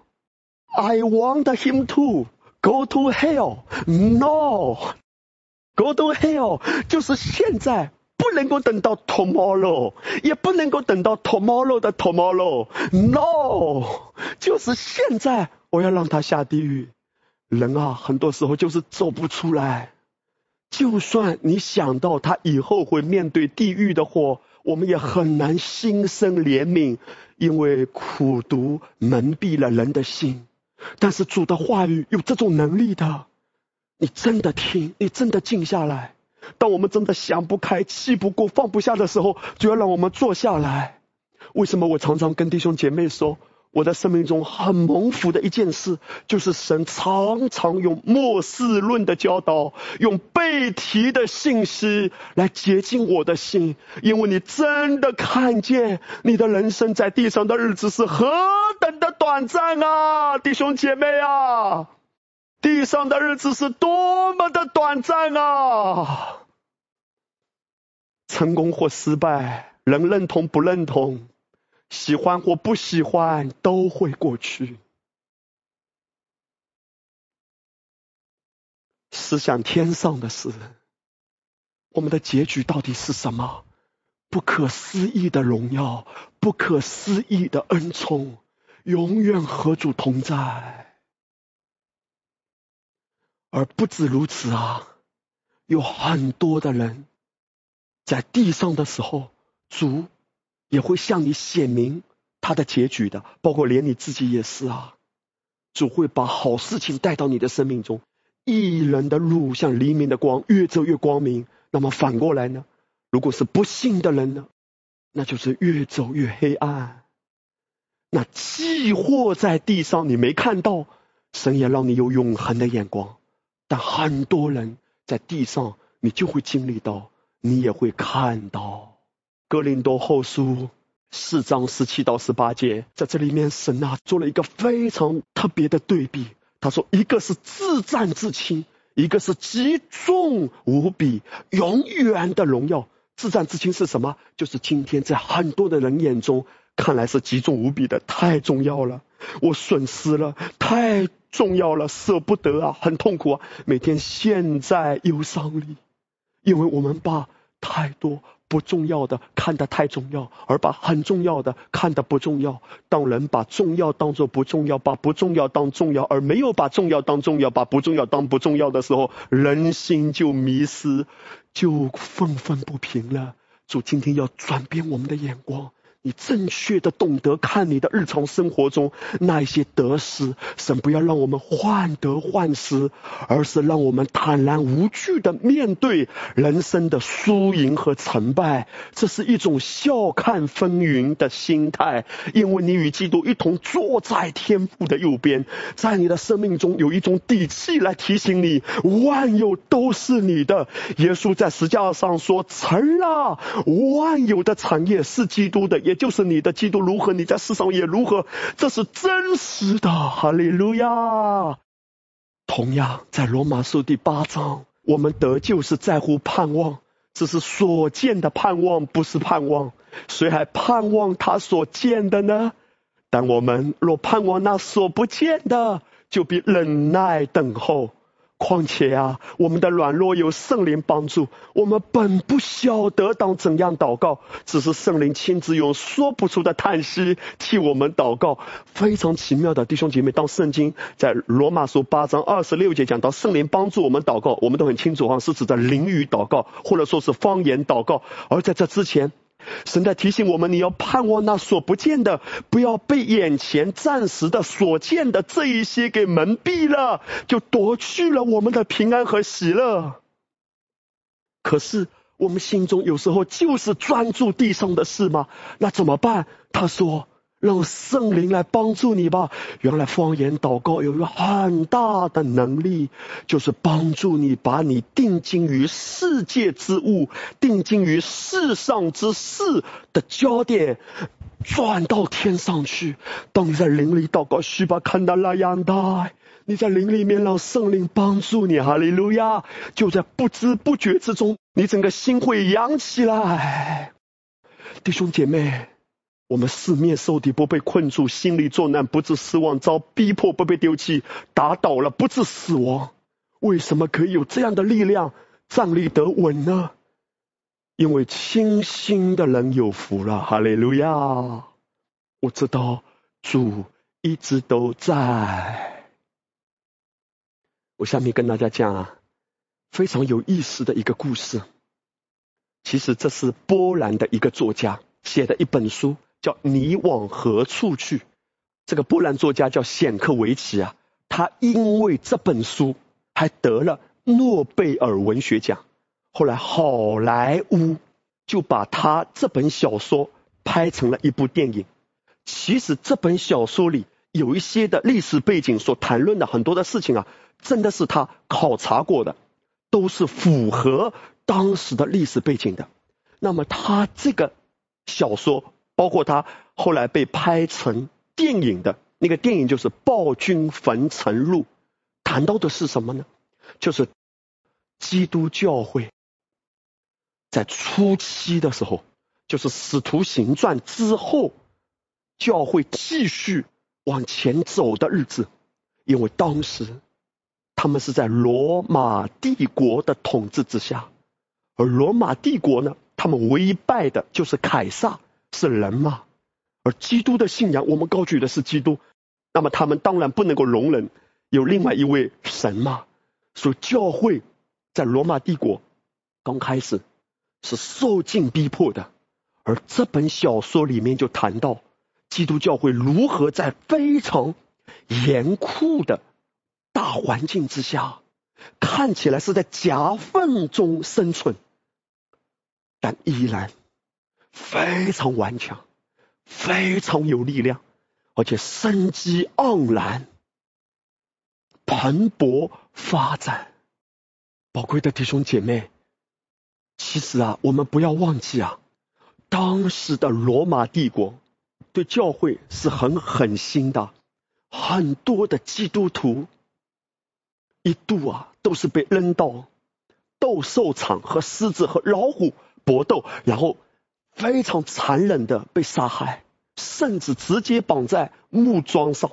Speaker 1: I want him to go to hell. No, go to hell 就是现在，不能够等到 tomorrow，也不能够等到 tomorrow 的 tomorrow. No，就是现在，我要让他下地狱。人啊，很多时候就是走不出来。”就算你想到他以后会面对地狱的火，我们也很难心生怜悯，因为苦毒蒙蔽了人的心。但是主的话语有这种能力的，你真的听，你真的静下来。当我们真的想不开、气不过、放不下的时候，就要让我们坐下来。为什么我常常跟弟兄姐妹说？我的生命中很蒙福的一件事，就是神常常用末世论的教导，用背题的信息来洁净我的心。因为你真的看见你的人生在地上的日子是何等的短暂啊，弟兄姐妹啊，地上的日子是多么的短暂啊！成功或失败，人认同不认同？喜欢或不喜欢都会过去。思想天上的事，我们的结局到底是什么？不可思议的荣耀，不可思议的恩宠，永远和主同在。而不止如此啊，有很多的人在地上的时候，主也会向你显明他的结局的，包括连你自己也是啊。主会把好事情带到你的生命中，一人的路像黎明的光，越走越光明。那么反过来呢？如果是不幸的人呢？那就是越走越黑暗。那既或在地上你没看到，神也让你有永恒的眼光。但很多人在地上，你就会经历到，你也会看到。哥林多后书。四章十七到十八节，在这里面，神啊做了一个非常特别的对比。他说，一个是自战自清，一个是极重无比、永远的荣耀。自战自清是什么？就是今天在很多的人眼中看来是极重无比的，太重要了，我损失了，太重要了，舍不得啊，很痛苦啊，每天陷在忧伤里，因为我们把太多。不重要的看得太重要，而把很重要的看得不重要。当人把重要当做不重要，把不重要当重要，而没有把重要当重要，把不重要当不重要的时候，人心就迷失，就愤愤不平了。主今天要转变我们的眼光。你正确的懂得看你的日常生活中那些得失，神不要让我们患得患失，而是让我们坦然无惧的面对人生的输赢和成败。这是一种笑看风云的心态，因为你与基督一同坐在天父的右边，在你的生命中有一种底气来提醒你，万有都是你的。耶稣在十字架上说：“成了，万有的产业是基督的。”也就是你的基督如何，你在世上也如何，这是真实的。哈利路亚。同样，在罗马书第八章，我们得救是在乎盼望，只是所见的盼望，不是盼望。谁还盼望他所见的呢？但我们若盼望那所不见的，就必忍耐等候。况且啊，我们的软弱有圣灵帮助，我们本不晓得当怎样祷告，只是圣灵亲自用说不出的叹息替我们祷告。非常奇妙的弟兄姐妹，当圣经在罗马书八章二十六节讲到圣灵帮助我们祷告，我们都很清楚啊，是指的灵语祷告，或者说是方言祷告。而在这之前。神在提醒我们：你要盼望那所不见的，不要被眼前暂时的所见的这一些给蒙蔽了，就夺去了我们的平安和喜乐。可是我们心中有时候就是专注地上的事吗？那怎么办？他说。让圣灵来帮助你吧。原来方言祷告有一个很大的能力，就是帮助你把你定睛于世界之物、定睛于世上之事的焦点转到天上去。当你在灵里祷告，需把看到那样的，你在灵里面让圣灵帮助你，哈利路亚！就在不知不觉之中，你整个心会扬起来，弟兄姐妹。我们四面受敌，不被困住；心里作难，不致失望；遭逼迫，不被丢弃；打倒了，不致死亡。为什么可以有这样的力量站立得稳呢？因为清心的人有福了。哈利路亚！我知道主一直都在。我下面跟大家讲啊，非常有意思的一个故事。其实这是波兰的一个作家写的一本书。叫你往何处去？这个波兰作家叫显克维奇啊，他因为这本书还得了诺贝尔文学奖。后来好莱坞就把他这本小说拍成了一部电影。其实这本小说里有一些的历史背景所谈论的很多的事情啊，真的是他考察过的，都是符合当时的历史背景的。那么他这个小说。包括他后来被拍成电影的那个电影，就是《暴君焚城录》，谈到的是什么呢？就是基督教会在初期的时候，就是《使徒行传》之后，教会继续往前走的日子。因为当时他们是在罗马帝国的统治之下，而罗马帝国呢，他们唯一拜的就是凯撒。是人吗？而基督的信仰，我们高举的是基督，那么他们当然不能够容忍有另外一位神嘛。所以教会在罗马帝国刚开始是受尽逼迫的。而这本小说里面就谈到基督教会如何在非常严酷的大环境之下，看起来是在夹缝中生存，但依然非常顽强，非常有力量，而且生机盎然，蓬勃发展。宝贵的弟兄姐妹，其实啊，我们不要忘记啊。当时的罗马帝国对教会是很狠心的，很多的基督徒一度啊都是被扔到斗兽场和狮子和老虎搏斗，然后非常残忍的被杀害，甚至直接绑在木桩上，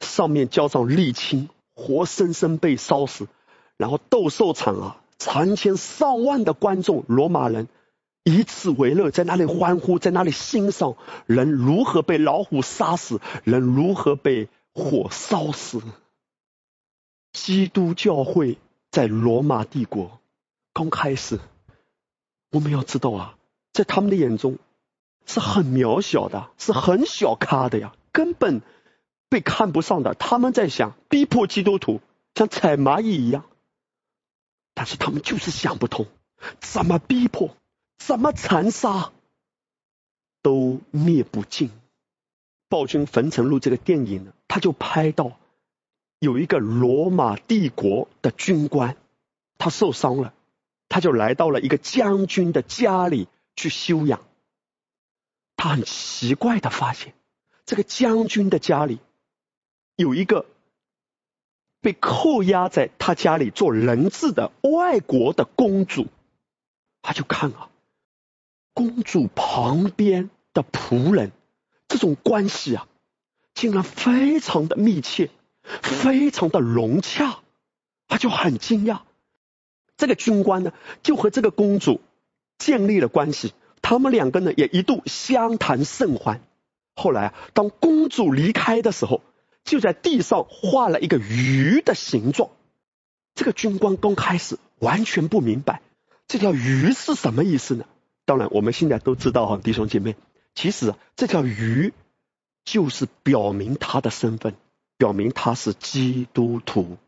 Speaker 1: 上面浇上沥青，活生生被烧死。然后斗兽场啊，成千上万的观众，罗马人。以此为乐，在那里欢呼，在那里欣赏人如何被老虎杀死，人如何被火烧死。基督教会在罗马帝国刚开始，我们要知道啊，在他们的眼中是很渺小的，是很小咖的呀，根本被看不上的。他们在想逼迫基督徒，像踩蚂蚁一样，但是他们就是想不通，怎么逼迫？怎么残杀都灭不尽。《暴君焚城录》这个电影呢，他就拍到有一个罗马帝国的军官，他受伤了，他就来到了一个将军的家里去休养。他很奇怪的发现，这个将军的家里有一个被扣押在他家里做人质的外国的公主，他就看啊。公主旁边的仆人，这种关系啊，竟然非常的密切，非常的融洽，他就很惊讶。这个军官呢，就和这个公主建立了关系，他们两个呢也一度相谈甚欢。后来啊，当公主离开的时候，就在地上画了一个鱼的形状。这个军官刚开始完全不明白这条鱼是什么意思呢？当然，我们现在都知道哈，弟兄姐妹，其实这条鱼就是表明他的身份，表明他是基督徒。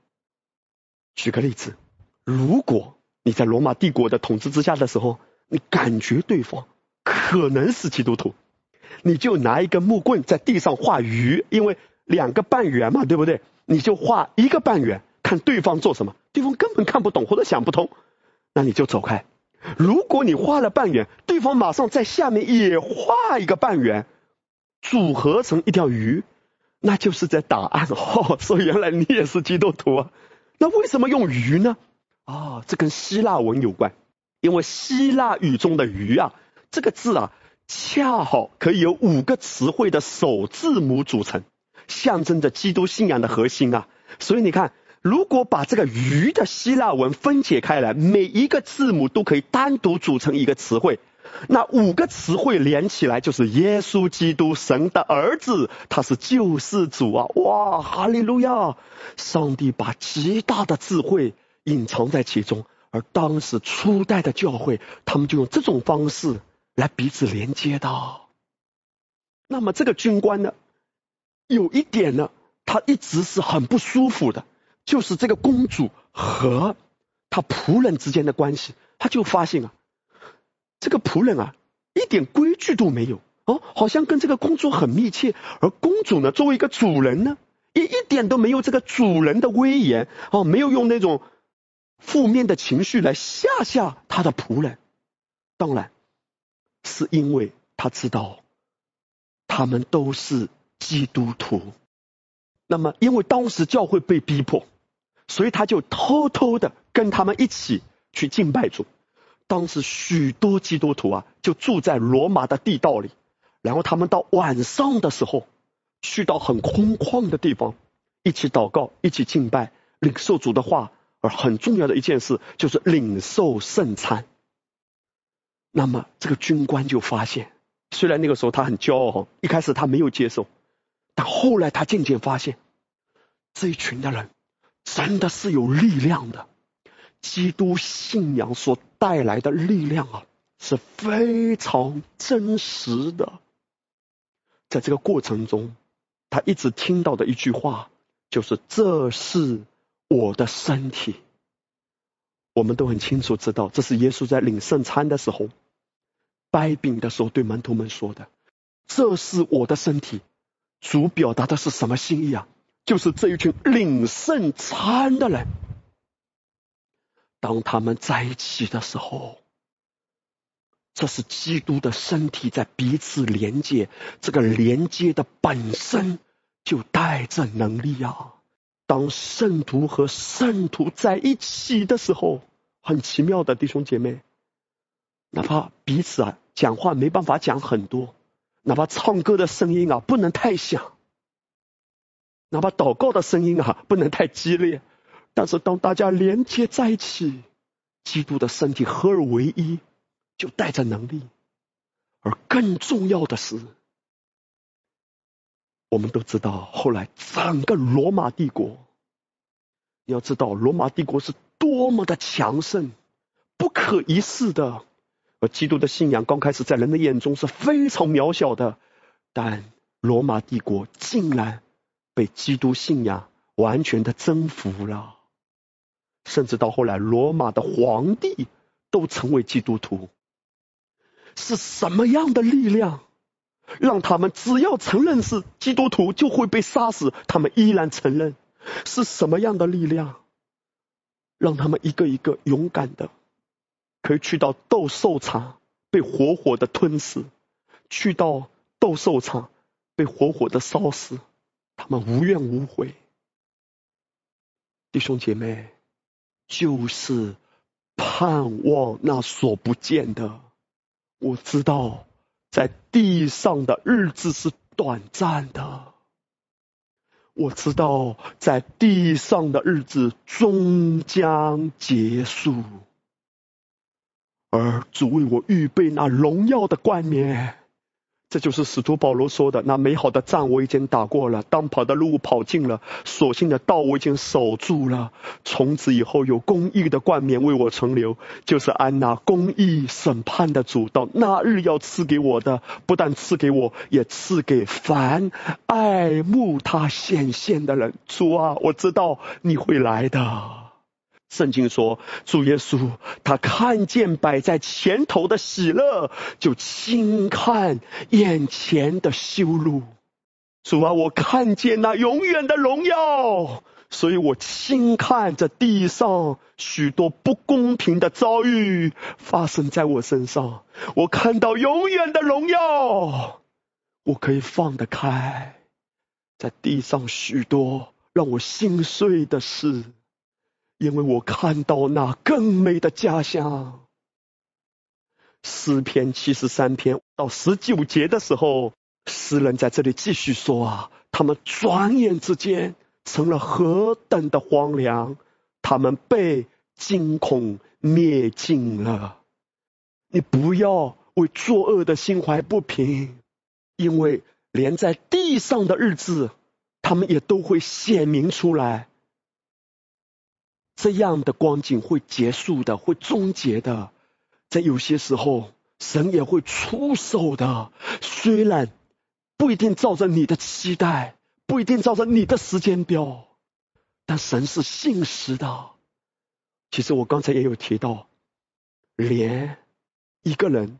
Speaker 1: 举个例子，如果你在罗马帝国的统治之下的时候，你感觉对方可能是基督徒，你就拿一根木棍在地上画鱼，因为两个半圆嘛，对不对？你就画一个半圆，看对方做什么，对方根本看不懂或者想不通，那你就走开。如果你画了半圆，对方马上在下面也画一个半圆，组合成一条鱼，那就是在答案哦。说原来你也是基督徒啊？那为什么用鱼呢？啊，这跟希腊文有关，因为希腊语中的“鱼”啊，这个字啊，恰好可以由五个词汇的首字母组成，象征着基督信仰的核心啊。所以你看。如果把这个“鱼”的希腊文分解开来，每一个字母都可以单独组成一个词汇，那五个词汇连起来就是耶稣基督，神的儿子，他是救世主啊！哇，哈利路亚！上帝把极大的智慧隐藏在其中，而当时初代的教会，他们就用这种方式来彼此连接的。那么这个军官呢，有一点呢，他一直是很不舒服的。就是这个公主和她仆人之间的关系，他就发现啊，这个仆人啊一点规矩都没有哦，好像跟这个公主很密切，而公主呢作为一个主人呢，也一点都没有这个主人的威严哦，没有用那种负面的情绪来吓吓他的仆人。当然，是因为他知道他们都是基督徒。那么，因为当时教会被逼迫。所以他就偷偷的跟他们一起去敬拜主。当时许多基督徒啊，就住在罗马的地道里。然后他们到晚上的时候，去到很空旷的地方，一起祷告，一起敬拜，领受主的话。而很重要的一件事就是领受圣餐。那么这个军官就发现，虽然那个时候他很骄傲，一开始他没有接受，但后来他渐渐发现，这一群的人。真的是有力量的，基督信仰所带来的力量啊，是非常真实的。在这个过程中，他一直听到的一句话就是：“这是我的身体。”我们都很清楚知道，这是耶稣在领圣餐的时候掰饼的时候对门徒们说的：“这是我的身体。”主表达的是什么心意啊？就是这一群领圣餐的人，当他们在一起的时候，这是基督的身体在彼此连接，这个连接的本身就带着能力啊！当圣徒和圣徒在一起的时候，很奇妙的弟兄姐妹，哪怕彼此啊讲话没办法讲很多，哪怕唱歌的声音啊不能太响。哪怕祷告的声音啊，不能太激烈，但是当大家连接在一起，基督的身体合而为一，就带着能力。而更重要的是，我们都知道，后来整个罗马帝国，你要知道，罗马帝国是多么的强盛，不可一世的。而基督的信仰刚开始在人的眼中是非常渺小的，但罗马帝国竟然。被基督信仰完全的征服了，甚至到后来，罗马的皇帝都成为基督徒。是什么样的力量，让他们只要承认是基督徒就会被杀死，他们依然承认？是什么样的力量，让他们一个一个勇敢的可以去到斗兽场被活活的吞噬，去到斗兽场被活活的烧死？他们无怨无悔，弟兄姐妹，就是盼望那所不见的。我知道，在地上的日子是短暂的，我知道，在地上的日子终将结束，而主为我预备那荣耀的冠冕。这就是使徒保罗说的：“那美好的仗我已经打过了，当跑的路跑尽了，所幸的道我已经守住了。从此以后，有公义的冠冕为我存留，就是安那公义审判的主到那日要赐给我的，不但赐给我，也赐给凡爱慕他显现的人。主啊，我知道你会来的。”圣经说，主耶稣他看见摆在前头的喜乐，就轻看眼前的羞辱。主啊，我看见那永远的荣耀，所以我轻看这地上许多不公平的遭遇发生在我身上。我看到永远的荣耀，我可以放得开。在地上许多让我心碎的事。因为我看到那更美的家乡。诗篇七十三篇到十九节的时候，诗人在这里继续说啊，他们转眼之间成了何等的荒凉，他们被惊恐灭尽了。你不要为作恶的心怀不平，因为连在地上的日子，他们也都会显明出来。这样的光景会结束的，会终结的。在有些时候，神也会出手的。虽然不一定照着你的期待，不一定照着你的时间表，但神是信实的。其实我刚才也有提到，连一个人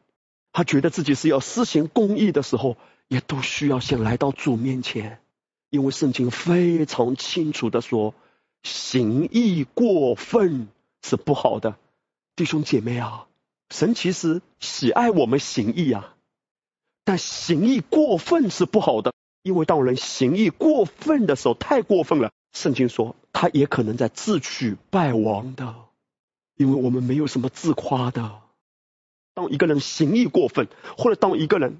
Speaker 1: 他觉得自己是要施行公义的时候，也都需要先来到主面前，因为圣经非常清楚的说。行义过分是不好的，弟兄姐妹啊，神其实喜爱我们行义啊，但行义过分是不好的，因为当人行义过分的时候，太过分了。圣经说他也可能在自取败亡的，因为我们没有什么自夸的。当一个人行义过分，或者当一个人。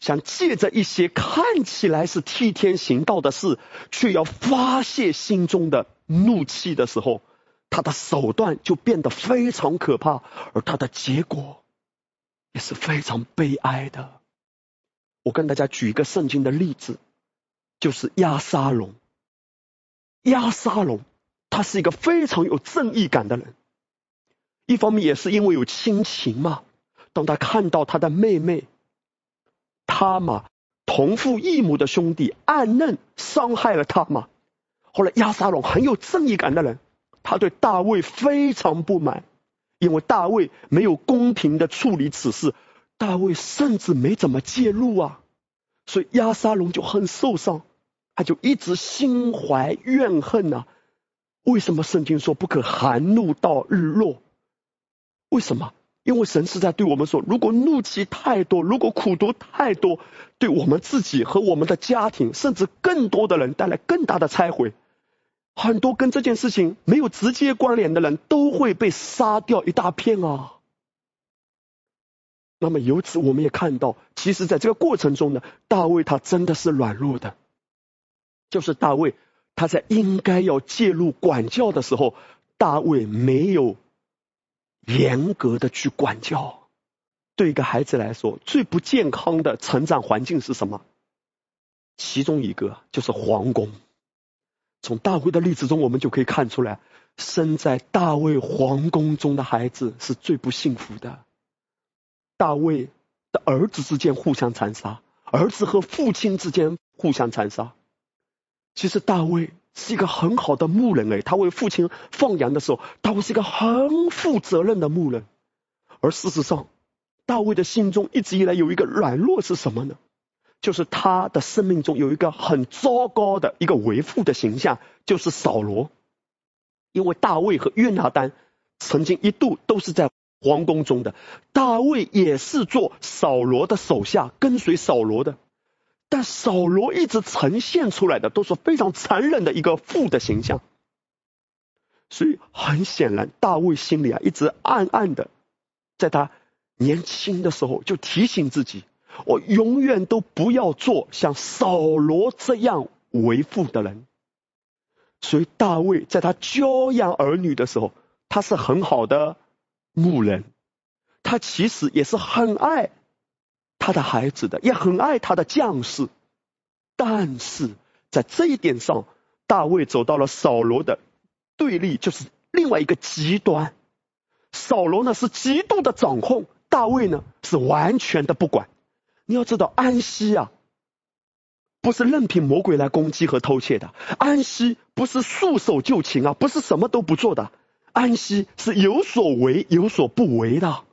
Speaker 1: 想借着一些看起来是替天行道的事，却要发泄心中的怒气的时候，他的手段就变得非常可怕，而他的结果也是非常悲哀的。我跟大家举一个圣经的例子，就是亚沙龙。亚沙龙他是一个非常有正义感的人，一方面也是因为有亲情嘛。当他看到他的妹妹，他嘛同父异母的兄弟暗嫩伤害了他嘛。后来亚撒龙很有正义感的人，他对大卫非常不满，因为大卫没有公平的处理此事，大卫甚至没怎么介入啊，所以亚撒龙就很受伤，他就一直心怀怨恨呐。为什么圣经说不可含怒到日落？为什么？因为神是在对我们说，如果怒气太多，如果苦毒太多，对我们自己和我们的家庭，甚至更多的人带来更大的拆毁。很多跟这件事情没有直接关联的人都会被杀掉一大片啊。那么由此我们也看到，其实在这个过程中呢，大卫他真的是软弱的，就是大卫他在应该要介入管教的时候，大卫没有。严格的去管教，对一个孩子来说，最不健康的成长环境是什么？其中一个就是皇宫。从大卫的例子中，我们就可以看出来，生在大卫皇宫中的孩子是最不幸福的。大卫的儿子之间互相残杀，儿子和父亲之间互相残杀。其实大卫。是一个很好的牧人哎，他为父亲放羊的时候，大卫是一个很负责任的牧人。而事实上，大卫的心中一直以来有一个软弱是什么呢？就是他的生命中有一个很糟糕的一个为父的形象，就是扫罗。因为大卫和约拿丹曾经一度都是在皇宫中的，大卫也是做扫罗的手下，跟随扫罗的。但扫罗一直呈现出来的都是非常残忍的一个父的形象，所以很显然，大卫心里啊一直暗暗的，在他年轻的时候就提醒自己：我永远都不要做像扫罗这样为父的人。所以大卫在他教养儿女的时候，他是很好的牧人，他其实也是很爱。他的孩子的也很爱他的将士，但是在这一点上，大卫走到了扫罗的对立，就是另外一个极端。扫罗呢是极度的掌控，大卫呢是完全的不管。你要知道，安息啊，不是任凭魔鬼来攻击和偷窃的；安息不是束手就擒啊，不是什么都不做的；安息是有所为有所不为的。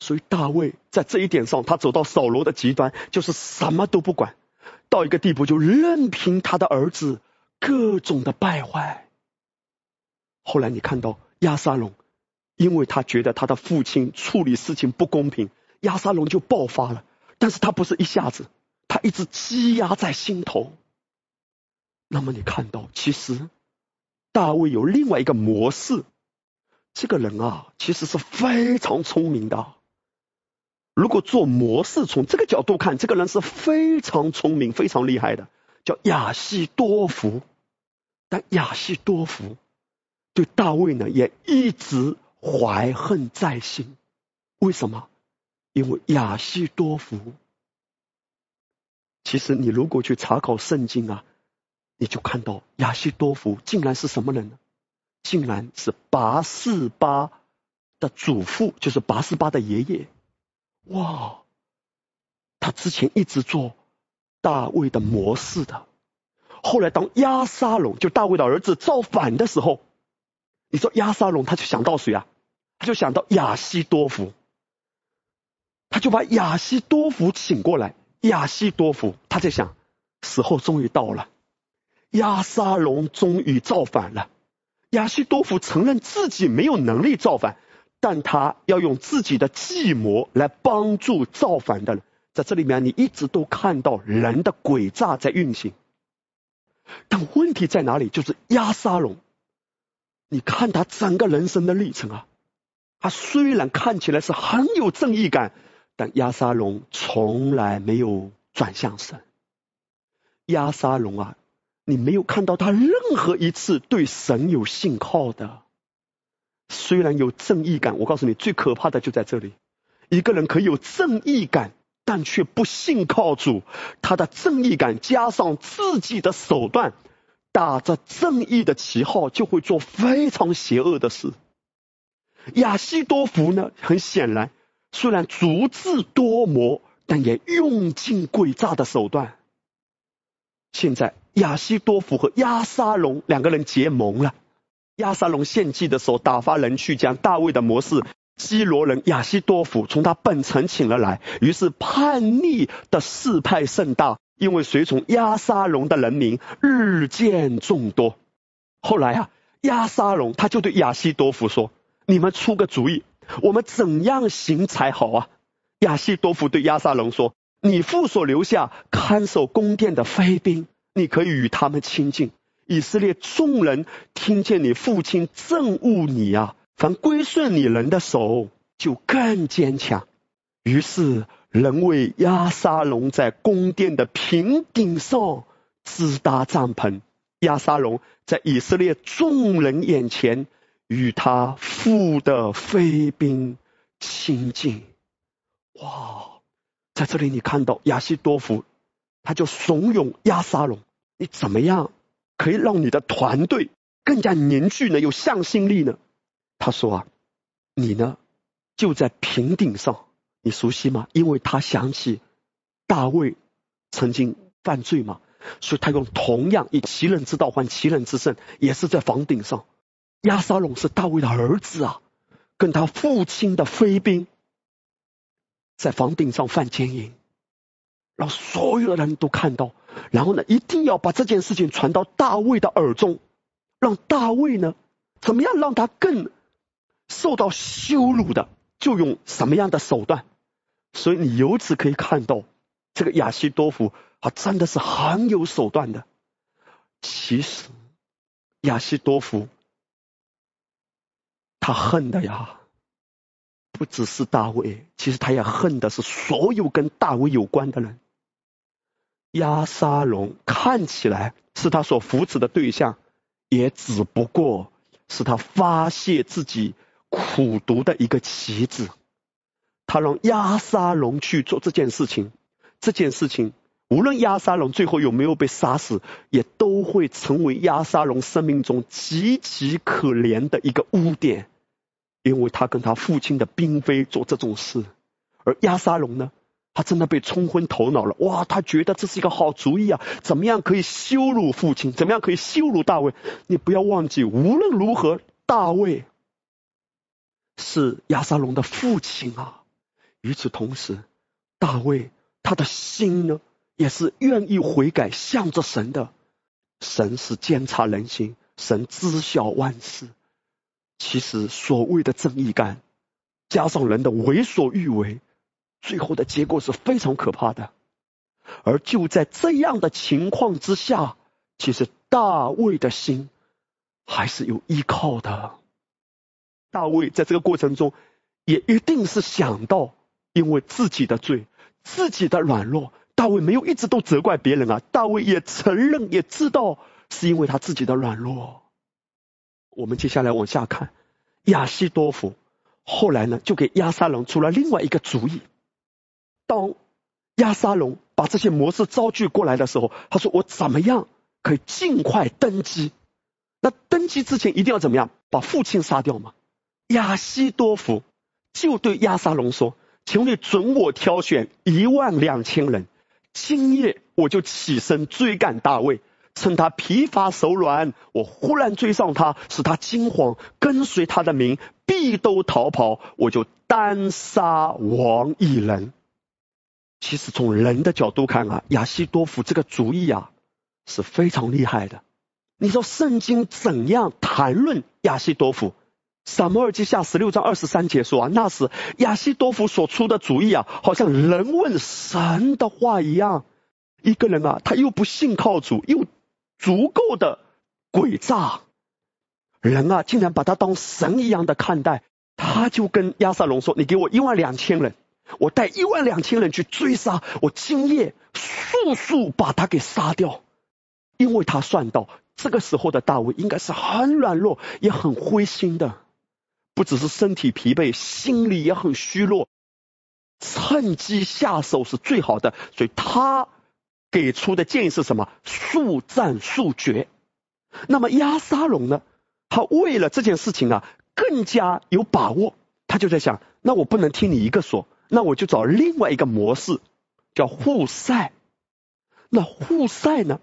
Speaker 1: 所以大卫在这一点上，他走到扫罗的极端，就是什么都不管，到一个地步就任凭他的儿子各种的败坏。后来你看到亚沙龙，因为他觉得他的父亲处理事情不公平，亚沙龙就爆发了。但是他不是一下子，他一直积压在心头。那么你看到，其实大卫有另外一个模式，这个人啊，其实是非常聪明的。如果做模式，从这个角度看，这个人是非常聪明、非常厉害的，叫亚西多福。但亚西多福对大卫呢，也一直怀恨在心。为什么？因为亚西多福，其实你如果去查考圣经啊，你就看到亚西多福竟然是什么人呢？竟然是拔示巴的祖父，就是拔示巴的爷爷。哇，他之前一直做大卫的模式的，后来当亚沙龙就大卫的儿子造反的时候，你说亚沙龙他就想到谁啊？他就想到亚西多福，他就把亚西多福请过来。亚西多福他在想，时候终于到了，亚沙龙终于造反了。亚西多福承认自己没有能力造反。但他要用自己的计谋来帮助造反的人，在这里面你一直都看到人的诡诈在运行。但问题在哪里？就是亚沙龙，你看他整个人生的历程啊，他虽然看起来是很有正义感，但亚沙龙从来没有转向神。亚沙龙啊，你没有看到他任何一次对神有信号的。虽然有正义感，我告诉你，最可怕的就在这里。一个人可以有正义感，但却不信靠主。他的正义感加上自己的手段，打着正义的旗号，就会做非常邪恶的事。亚西多福呢，很显然虽然足智多谋，但也用尽诡诈的手段。现在亚西多福和亚沙龙两个人结盟了。亚沙龙献祭的时候，打发人去将大卫的谋士基罗人亚西多夫从他本城请了来。于是叛逆的事派甚大，因为随从亚沙龙的人民日渐众多。后来啊，亚沙龙他就对亚西多夫说：“你们出个主意，我们怎样行才好啊？”亚西多夫对亚沙龙说：“你父所留下看守宫殿的妃兵，你可以与他们亲近。”以色列众人听见你父亲憎恶你啊，凡归顺你人的手就更坚强。于是人为亚沙龙在宫殿的平顶上支搭帐篷，亚沙龙在以色列众人眼前与他父的妃兵亲近。哇，在这里你看到亚西多夫，他就怂恿亚沙龙，你怎么样？可以让你的团队更加凝聚呢，有向心力呢。他说啊，你呢就在平顶上，你熟悉吗？因为他想起大卫曾经犯罪嘛，所以他用同样以其人之道换其人之身，也是在房顶上。亚沙龙是大卫的儿子啊，跟他父亲的飞兵在房顶上犯奸淫。让所有的人都看到，然后呢，一定要把这件事情传到大卫的耳中，让大卫呢，怎么样让他更受到羞辱的，就用什么样的手段。所以你由此可以看到，这个亚西多夫他真的是很有手段的。其实亚西多夫他恨的呀。不只是大卫，其实他也恨的是所有跟大卫有关的人。亚沙龙看起来是他所扶持的对象，也只不过是他发泄自己苦毒的一个棋子。他让亚沙龙去做这件事情，这件事情无论亚沙龙最后有没有被杀死，也都会成为亚沙龙生命中极其可怜的一个污点，因为他跟他父亲的嫔妃做这种事，而亚沙龙呢？他真的被冲昏头脑了，哇！他觉得这是一个好主意啊，怎么样可以羞辱父亲？怎么样可以羞辱大卫？你不要忘记，无论如何，大卫是亚沙龙的父亲啊。与此同时，大卫他的心呢，也是愿意悔改，向着神的。神是监察人心，神知晓万事。其实所谓的正义感，加上人的为所欲为。最后的结果是非常可怕的，而就在这样的情况之下，其实大卫的心还是有依靠的。大卫在这个过程中也一定是想到，因为自己的罪、自己的软弱，大卫没有一直都责怪别人啊。大卫也承认，也知道是因为他自己的软弱。我们接下来往下看，亚西多夫后来呢，就给亚撒龙出了另外一个主意。当亚沙龙把这些模式招聚过来的时候，他说：“我怎么样可以尽快登基？那登基之前一定要怎么样？把父亲杀掉吗？”亚西多夫就对亚沙龙说：“请你准我挑选一万两千人，今夜我就起身追赶大卫，趁他疲乏手软，我忽然追上他，使他惊慌，跟随他的民必都逃跑，我就单杀王一人。”其实从人的角度看啊，亚西多夫这个主意啊是非常厉害的。你说圣经怎样谈论亚西多夫？撒摩尔记下十六章二十三节说啊，那时亚西多夫所出的主意啊，好像人问神的话一样。一个人啊，他又不信靠主，又足够的诡诈，人啊竟然把他当神一样的看待。他就跟亚撒龙说：“你给我一万两千人。”我带一万两千人去追杀，我今夜速速把他给杀掉，因为他算到这个时候的大卫应该是很软弱，也很灰心的，不只是身体疲惫，心里也很虚弱，趁机下手是最好的，所以他给出的建议是什么？速战速决。那么亚沙龙呢？他为了这件事情啊。更加有把握。他就在想，那我不能听你一个说，那我就找另外一个模式，叫互赛。那互赛呢？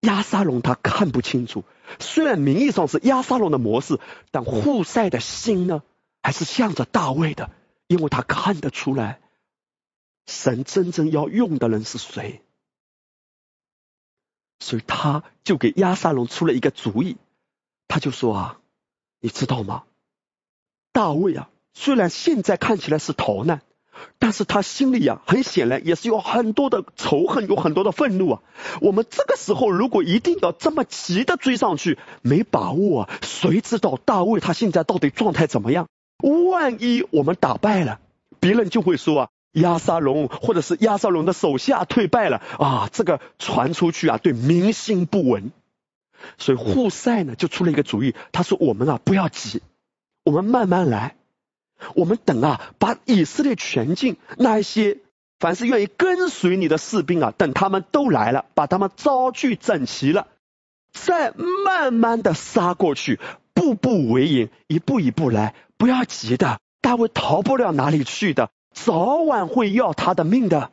Speaker 1: 亚沙龙他看不清楚，虽然名义上是亚沙龙的模式，但互赛的心呢，还是向着大卫的，因为他看得出来，神真正要用的人是谁，所以他就给亚沙龙出了一个主意，他就说啊，你知道吗？大卫啊，虽然现在看起来是逃难。但是他心里呀，很显然也是有很多的仇恨，有很多的愤怒啊。我们这个时候如果一定要这么急的追上去，没把握啊，谁知道大卫他现在到底状态怎么样？万一我们打败了，别人就会说啊，亚沙龙或者是亚沙龙的手下退败了啊，这个传出去啊，对民心不稳。所以户塞呢就出了一个主意，他说：“我们啊不要急，我们慢慢来。”我们等啊，把以色列全境那一些凡是愿意跟随你的士兵啊，等他们都来了，把他们招聚整齐了，再慢慢的杀过去，步步为营，一步一步来，不要急的，大卫逃不了哪里去的，早晚会要他的命的。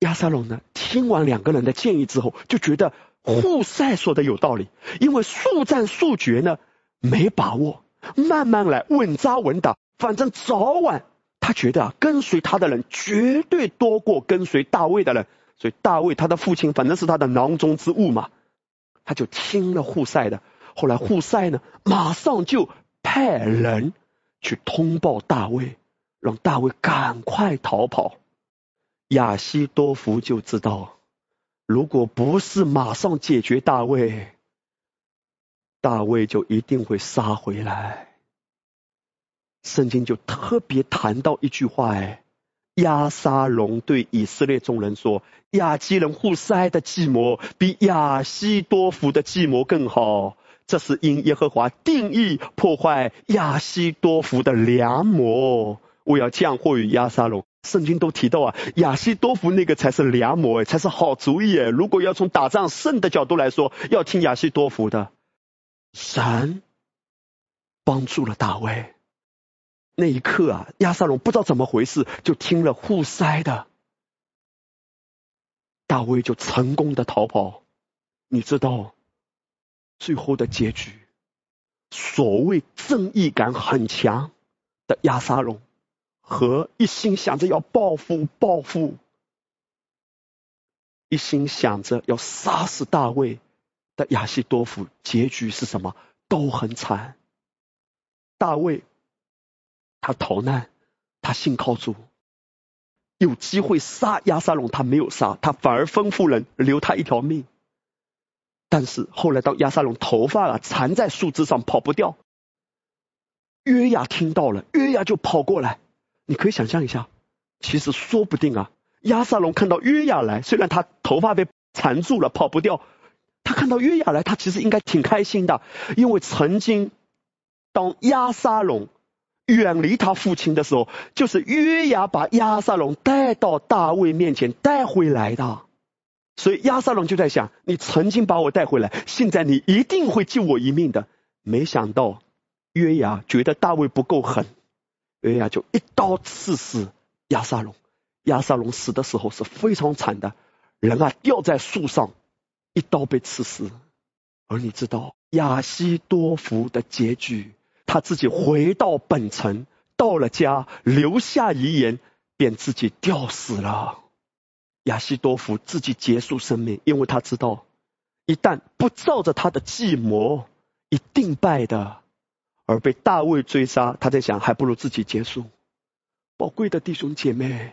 Speaker 1: 亚沙龙呢，听完两个人的建议之后，就觉得户塞说的有道理，因为速战速决呢，没把握。慢慢来，稳扎稳打，反正早晚他觉得啊，跟随他的人绝对多过跟随大卫的人，所以大卫他的父亲反正是他的囊中之物嘛，他就听了户塞的。后来户塞呢，马上就派人去通报大卫，让大卫赶快逃跑。亚西多福就知道，如果不是马上解决大卫。大卫就一定会杀回来。圣经就特别谈到一句话，哎，亚沙龙对以色列众人说：“亚基人户塞的计谋比亚西多福的计谋更好。”这是因耶和华定义破坏亚西多福的良谋。我要降祸于亚沙龙。圣经都提到啊，亚西多福那个才是良谋，才是好主意。如果要从打仗胜的角度来说，要听亚西多福的。神帮助了大卫。那一刻啊，亚撒龙不知道怎么回事，就听了户塞的，大卫就成功的逃跑。你知道最后的结局？所谓正义感很强的亚撒龙，和一心想着要报复、报复，一心想着要杀死大卫。的亚西多夫结局是什么？都很惨。大卫他逃难，他信靠主，有机会杀亚沙龙，他没有杀，他反而吩咐人留他一条命。但是后来到亚沙龙头发啊缠在树枝上跑不掉，约雅听到了，约雅就跑过来。你可以想象一下，其实说不定啊，亚沙龙看到约雅来，虽然他头发被缠住了，跑不掉。他看到约雅来，他其实应该挺开心的，因为曾经当亚沙龙远离他父亲的时候，就是约雅把亚沙龙带到大卫面前带回来的。所以亚沙龙就在想：你曾经把我带回来，现在你一定会救我一命的。没想到约雅觉得大卫不够狠，约雅就一刀刺死亚沙龙。亚沙龙死的时候是非常惨的，人啊吊在树上。一刀被刺死，而你知道亚西多福的结局？他自己回到本城，到了家，留下遗言，便自己吊死了。亚西多福自己结束生命，因为他知道，一旦不照着他的计谋，一定败的。而被大卫追杀，他在想，还不如自己结束。宝贵的弟兄姐妹，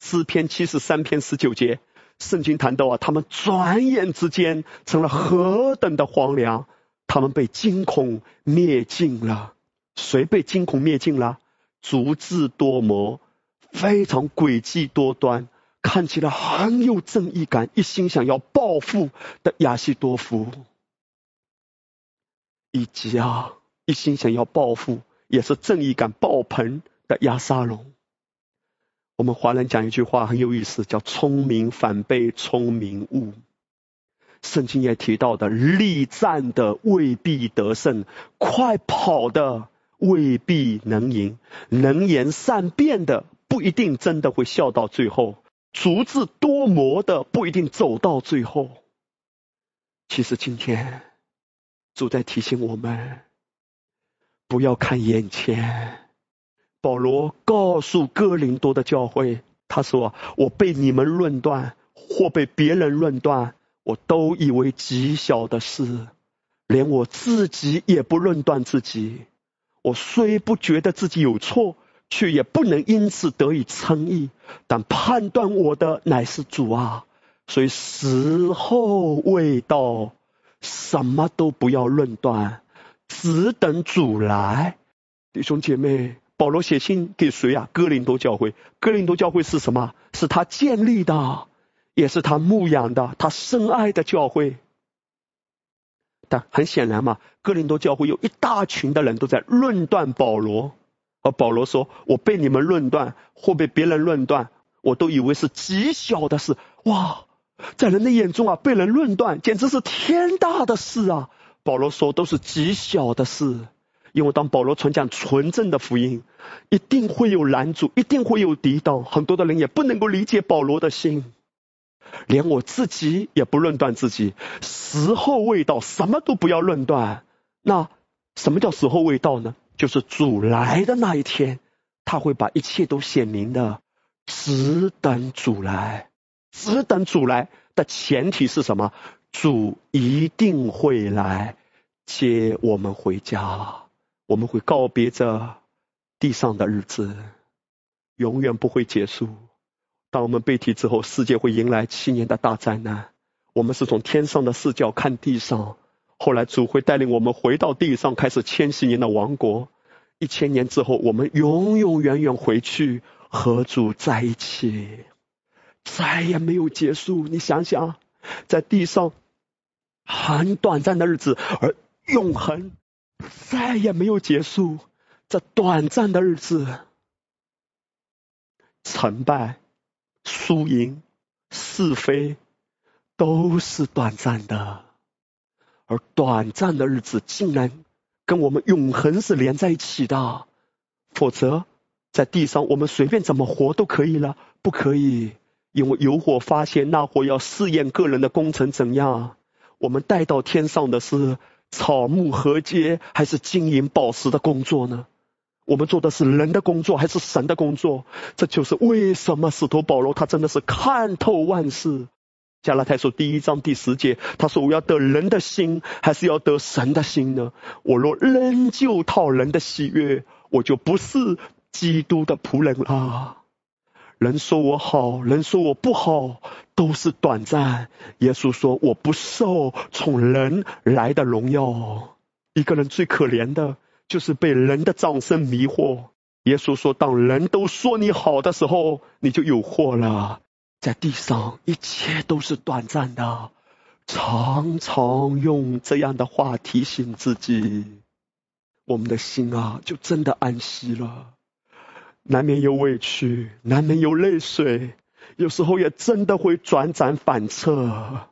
Speaker 1: 诗篇七十三篇十九节。圣经谈到啊，他们转眼之间成了何等的荒凉，他们被惊恐灭尽了。谁被惊恐灭尽了？足智多谋、非常诡计多端、看起来很有正义感、一心想要报复的亚西多夫，以及啊，一心想要报复也是正义感爆棚的亚沙龙。我们华人讲一句话很有意思，叫“聪明反被聪明误”。圣经也提到的，力战的未必得胜，快跑的未必能赢，能言善辩的不一定真的会笑到最后，足智多谋的不一定走到最后。其实今天主在提醒我们，不要看眼前。保罗告诉哥林多的教会，他说：“我被你们论断，或被别人论断。”我都以为极小的事，连我自己也不论断自己。我虽不觉得自己有错，却也不能因此得以称义。但判断我的乃是主啊！所以时候未到，什么都不要论断，只等主来。弟兄姐妹，保罗写信给谁啊？哥林多教会。哥林多教会是什么？是他建立的。也是他牧养的，他深爱的教会。但很显然嘛，哥林多教会有一大群的人都在论断保罗，而保罗说：“我被你们论断，或被别人论断，我都以为是极小的事。哇，在人的眼中啊，被人论断简直是天大的事啊！”保罗说：“都是极小的事，因为当保罗传讲纯正的福音，一定会有拦阻，一定会有抵挡，很多的人也不能够理解保罗的心。”连我自己也不论断自己，时候未到，什么都不要论断。那什么叫时候未到呢？就是主来的那一天，他会把一切都显明的。只等主来，只等主来的前提是什么？主一定会来接我们回家，我们会告别这地上的日子，永远不会结束。当我们被提之后，世界会迎来七年的大灾难。我们是从天上的视角看地上，后来主会带领我们回到地上，开始千禧年的王国。一千年之后，我们永永远远回去和主在一起，再也没有结束。你想想，在地上很短暂的日子，而永恒再也没有结束。这短暂的日子，成败。输赢、是非都是短暂的，而短暂的日子竟然跟我们永恒是连在一起的。否则，在地上我们随便怎么活都可以了，不可以，因为有火发现，那火要试验个人的工程怎样。我们带到天上的是草木禾秸，还是金银宝石的工作呢？我们做的是人的工作还是神的工作？这就是为什么使徒保罗他真的是看透万事。加拉太书第一章第十节，他说：“我要得人的心，还是要得神的心呢？我若仍旧讨人的喜悦，我就不是基督的仆人了。人说我好，人说我不好，都是短暂。耶稣说：我不受从人来的荣耀。一个人最可怜的。”就是被人的掌声迷惑。耶稣说：“当人都说你好的时候，你就有祸了。在地上，一切都是短暂的。常常用这样的话提醒自己，我们的心啊，就真的安息了。难免有委屈，难免有泪水，有时候也真的会转转反侧。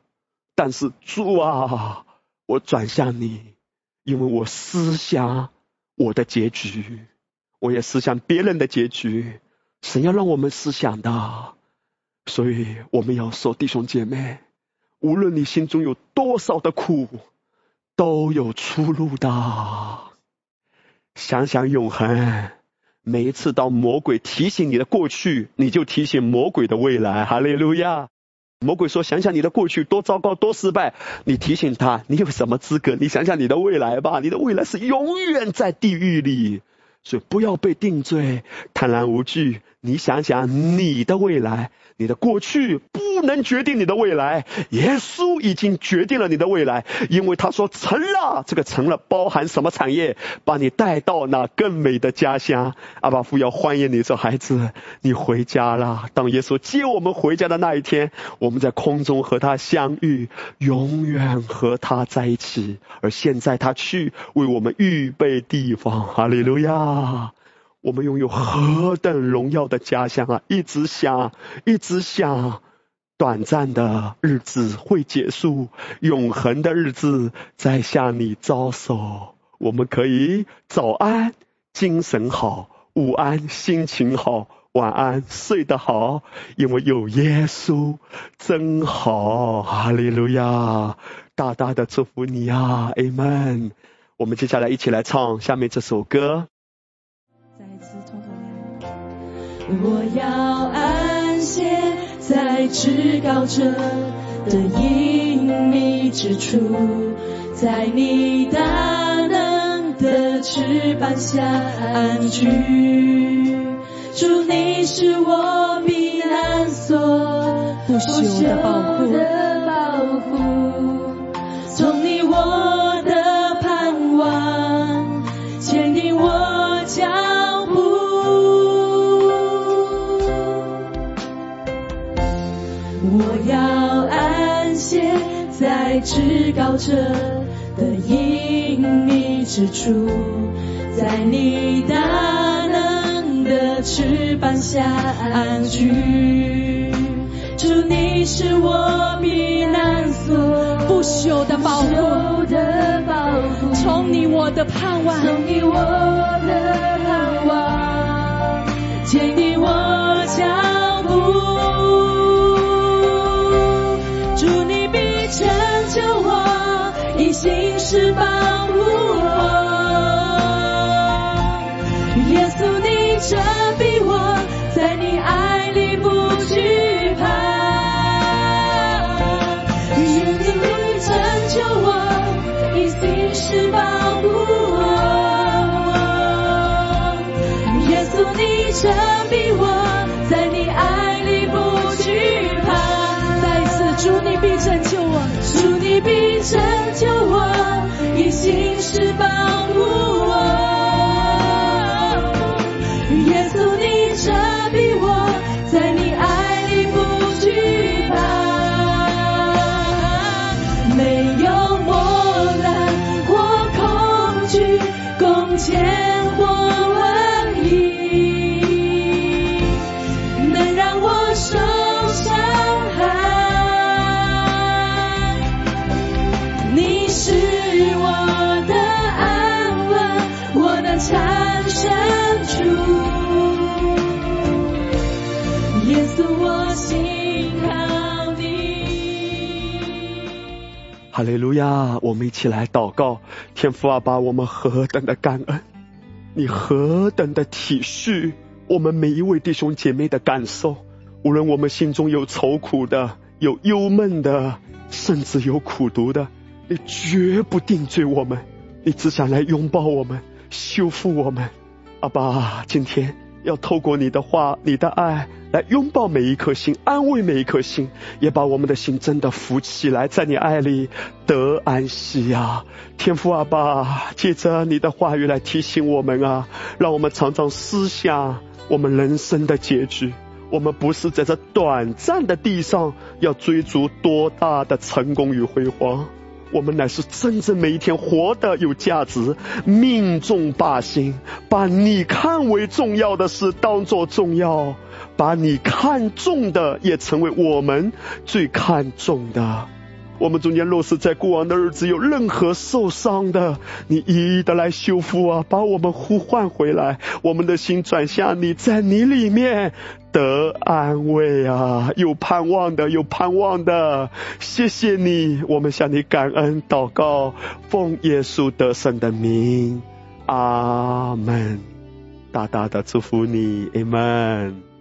Speaker 1: 但是主啊，我转向你，因为我思想。”我的结局，我也思想别人的结局，神要让我们思想的，所以我们要说弟兄姐妹，无论你心中有多少的苦，都有出路的。想想永恒，每一次当魔鬼提醒你的过去，你就提醒魔鬼的未来。哈利路亚。魔鬼说：“想想你的过去多糟糕多失败，你提醒他，你有什么资格？你想想你的未来吧，你的未来是永远在地狱里，所以不要被定罪，坦然无惧。你想想你的未来。”你的过去不能决定你的未来，耶稣已经决定了你的未来，因为他说成了，这个成了包含什么产业，把你带到那更美的家乡。阿巴父要欢迎你，说孩子，你回家了。当耶稣接我们回家的那一天，我们在空中和他相遇，永远和他在一起。而现在他去为我们预备地方，哈利路亚。我们拥有何等荣耀的家乡啊！一直想，一直想，短暂的日子会结束，永恒的日子在向你招手。我们可以早安，精神好；午安，心情好；晚安，睡得好。因为有耶稣，真好。哈利路亚！大大的祝福你啊，Amen。我们接下来一起来唱下面这首歌。
Speaker 2: 我要安歇在至高者的隐秘之处，在你大能的翅膀下安居。祝，你是我避难所，
Speaker 3: 不朽的
Speaker 2: 保护在至高者的隐秘之处，在你大能的翅膀下安居。主，你是我避难所，
Speaker 3: 不朽的保护，从你我的盼望，
Speaker 2: 从你我的盼望，坚定我脚是保护我。耶稣，你遮蔽我，在你爱里不惧怕。耶稣，你拯救我，以心事保护我。耶稣，你遮蔽我，你
Speaker 3: 必拯救我，
Speaker 2: 主你必拯救我，以心事保护
Speaker 1: 哈利路亚！我们一起来祷告，天父啊，把我们何等的感恩，你何等的体恤我们每一位弟兄姐妹的感受，无论我们心中有愁苦的，有忧闷的，甚至有苦毒的，你绝不定罪我们，你只想来拥抱我们，修复我们。阿爸，今天要透过你的话、你的爱来拥抱每一颗心，安慰每一颗心，也把我们的心真的扶起来，在你爱里得安息呀、天父阿爸，借着你的话语来提醒我们啊，让我们常常思想我们人生的结局。我们不是在这短暂的地上要追逐多大的成功与辉煌，我们乃是真正每一天活得有价值，命中靶心，把你看为重要的事当做重要，把你看重的也成为我们最看重的。我们中间若是在过往的日子有任何受伤的，你一一的来修复啊，把我们呼唤回来，我们的心转向你，在你里面得安慰啊，有盼望的，有盼望的。谢谢你，我们向你感恩祷告，奉耶稣得胜的名，阿门。大大的祝福你，阿门。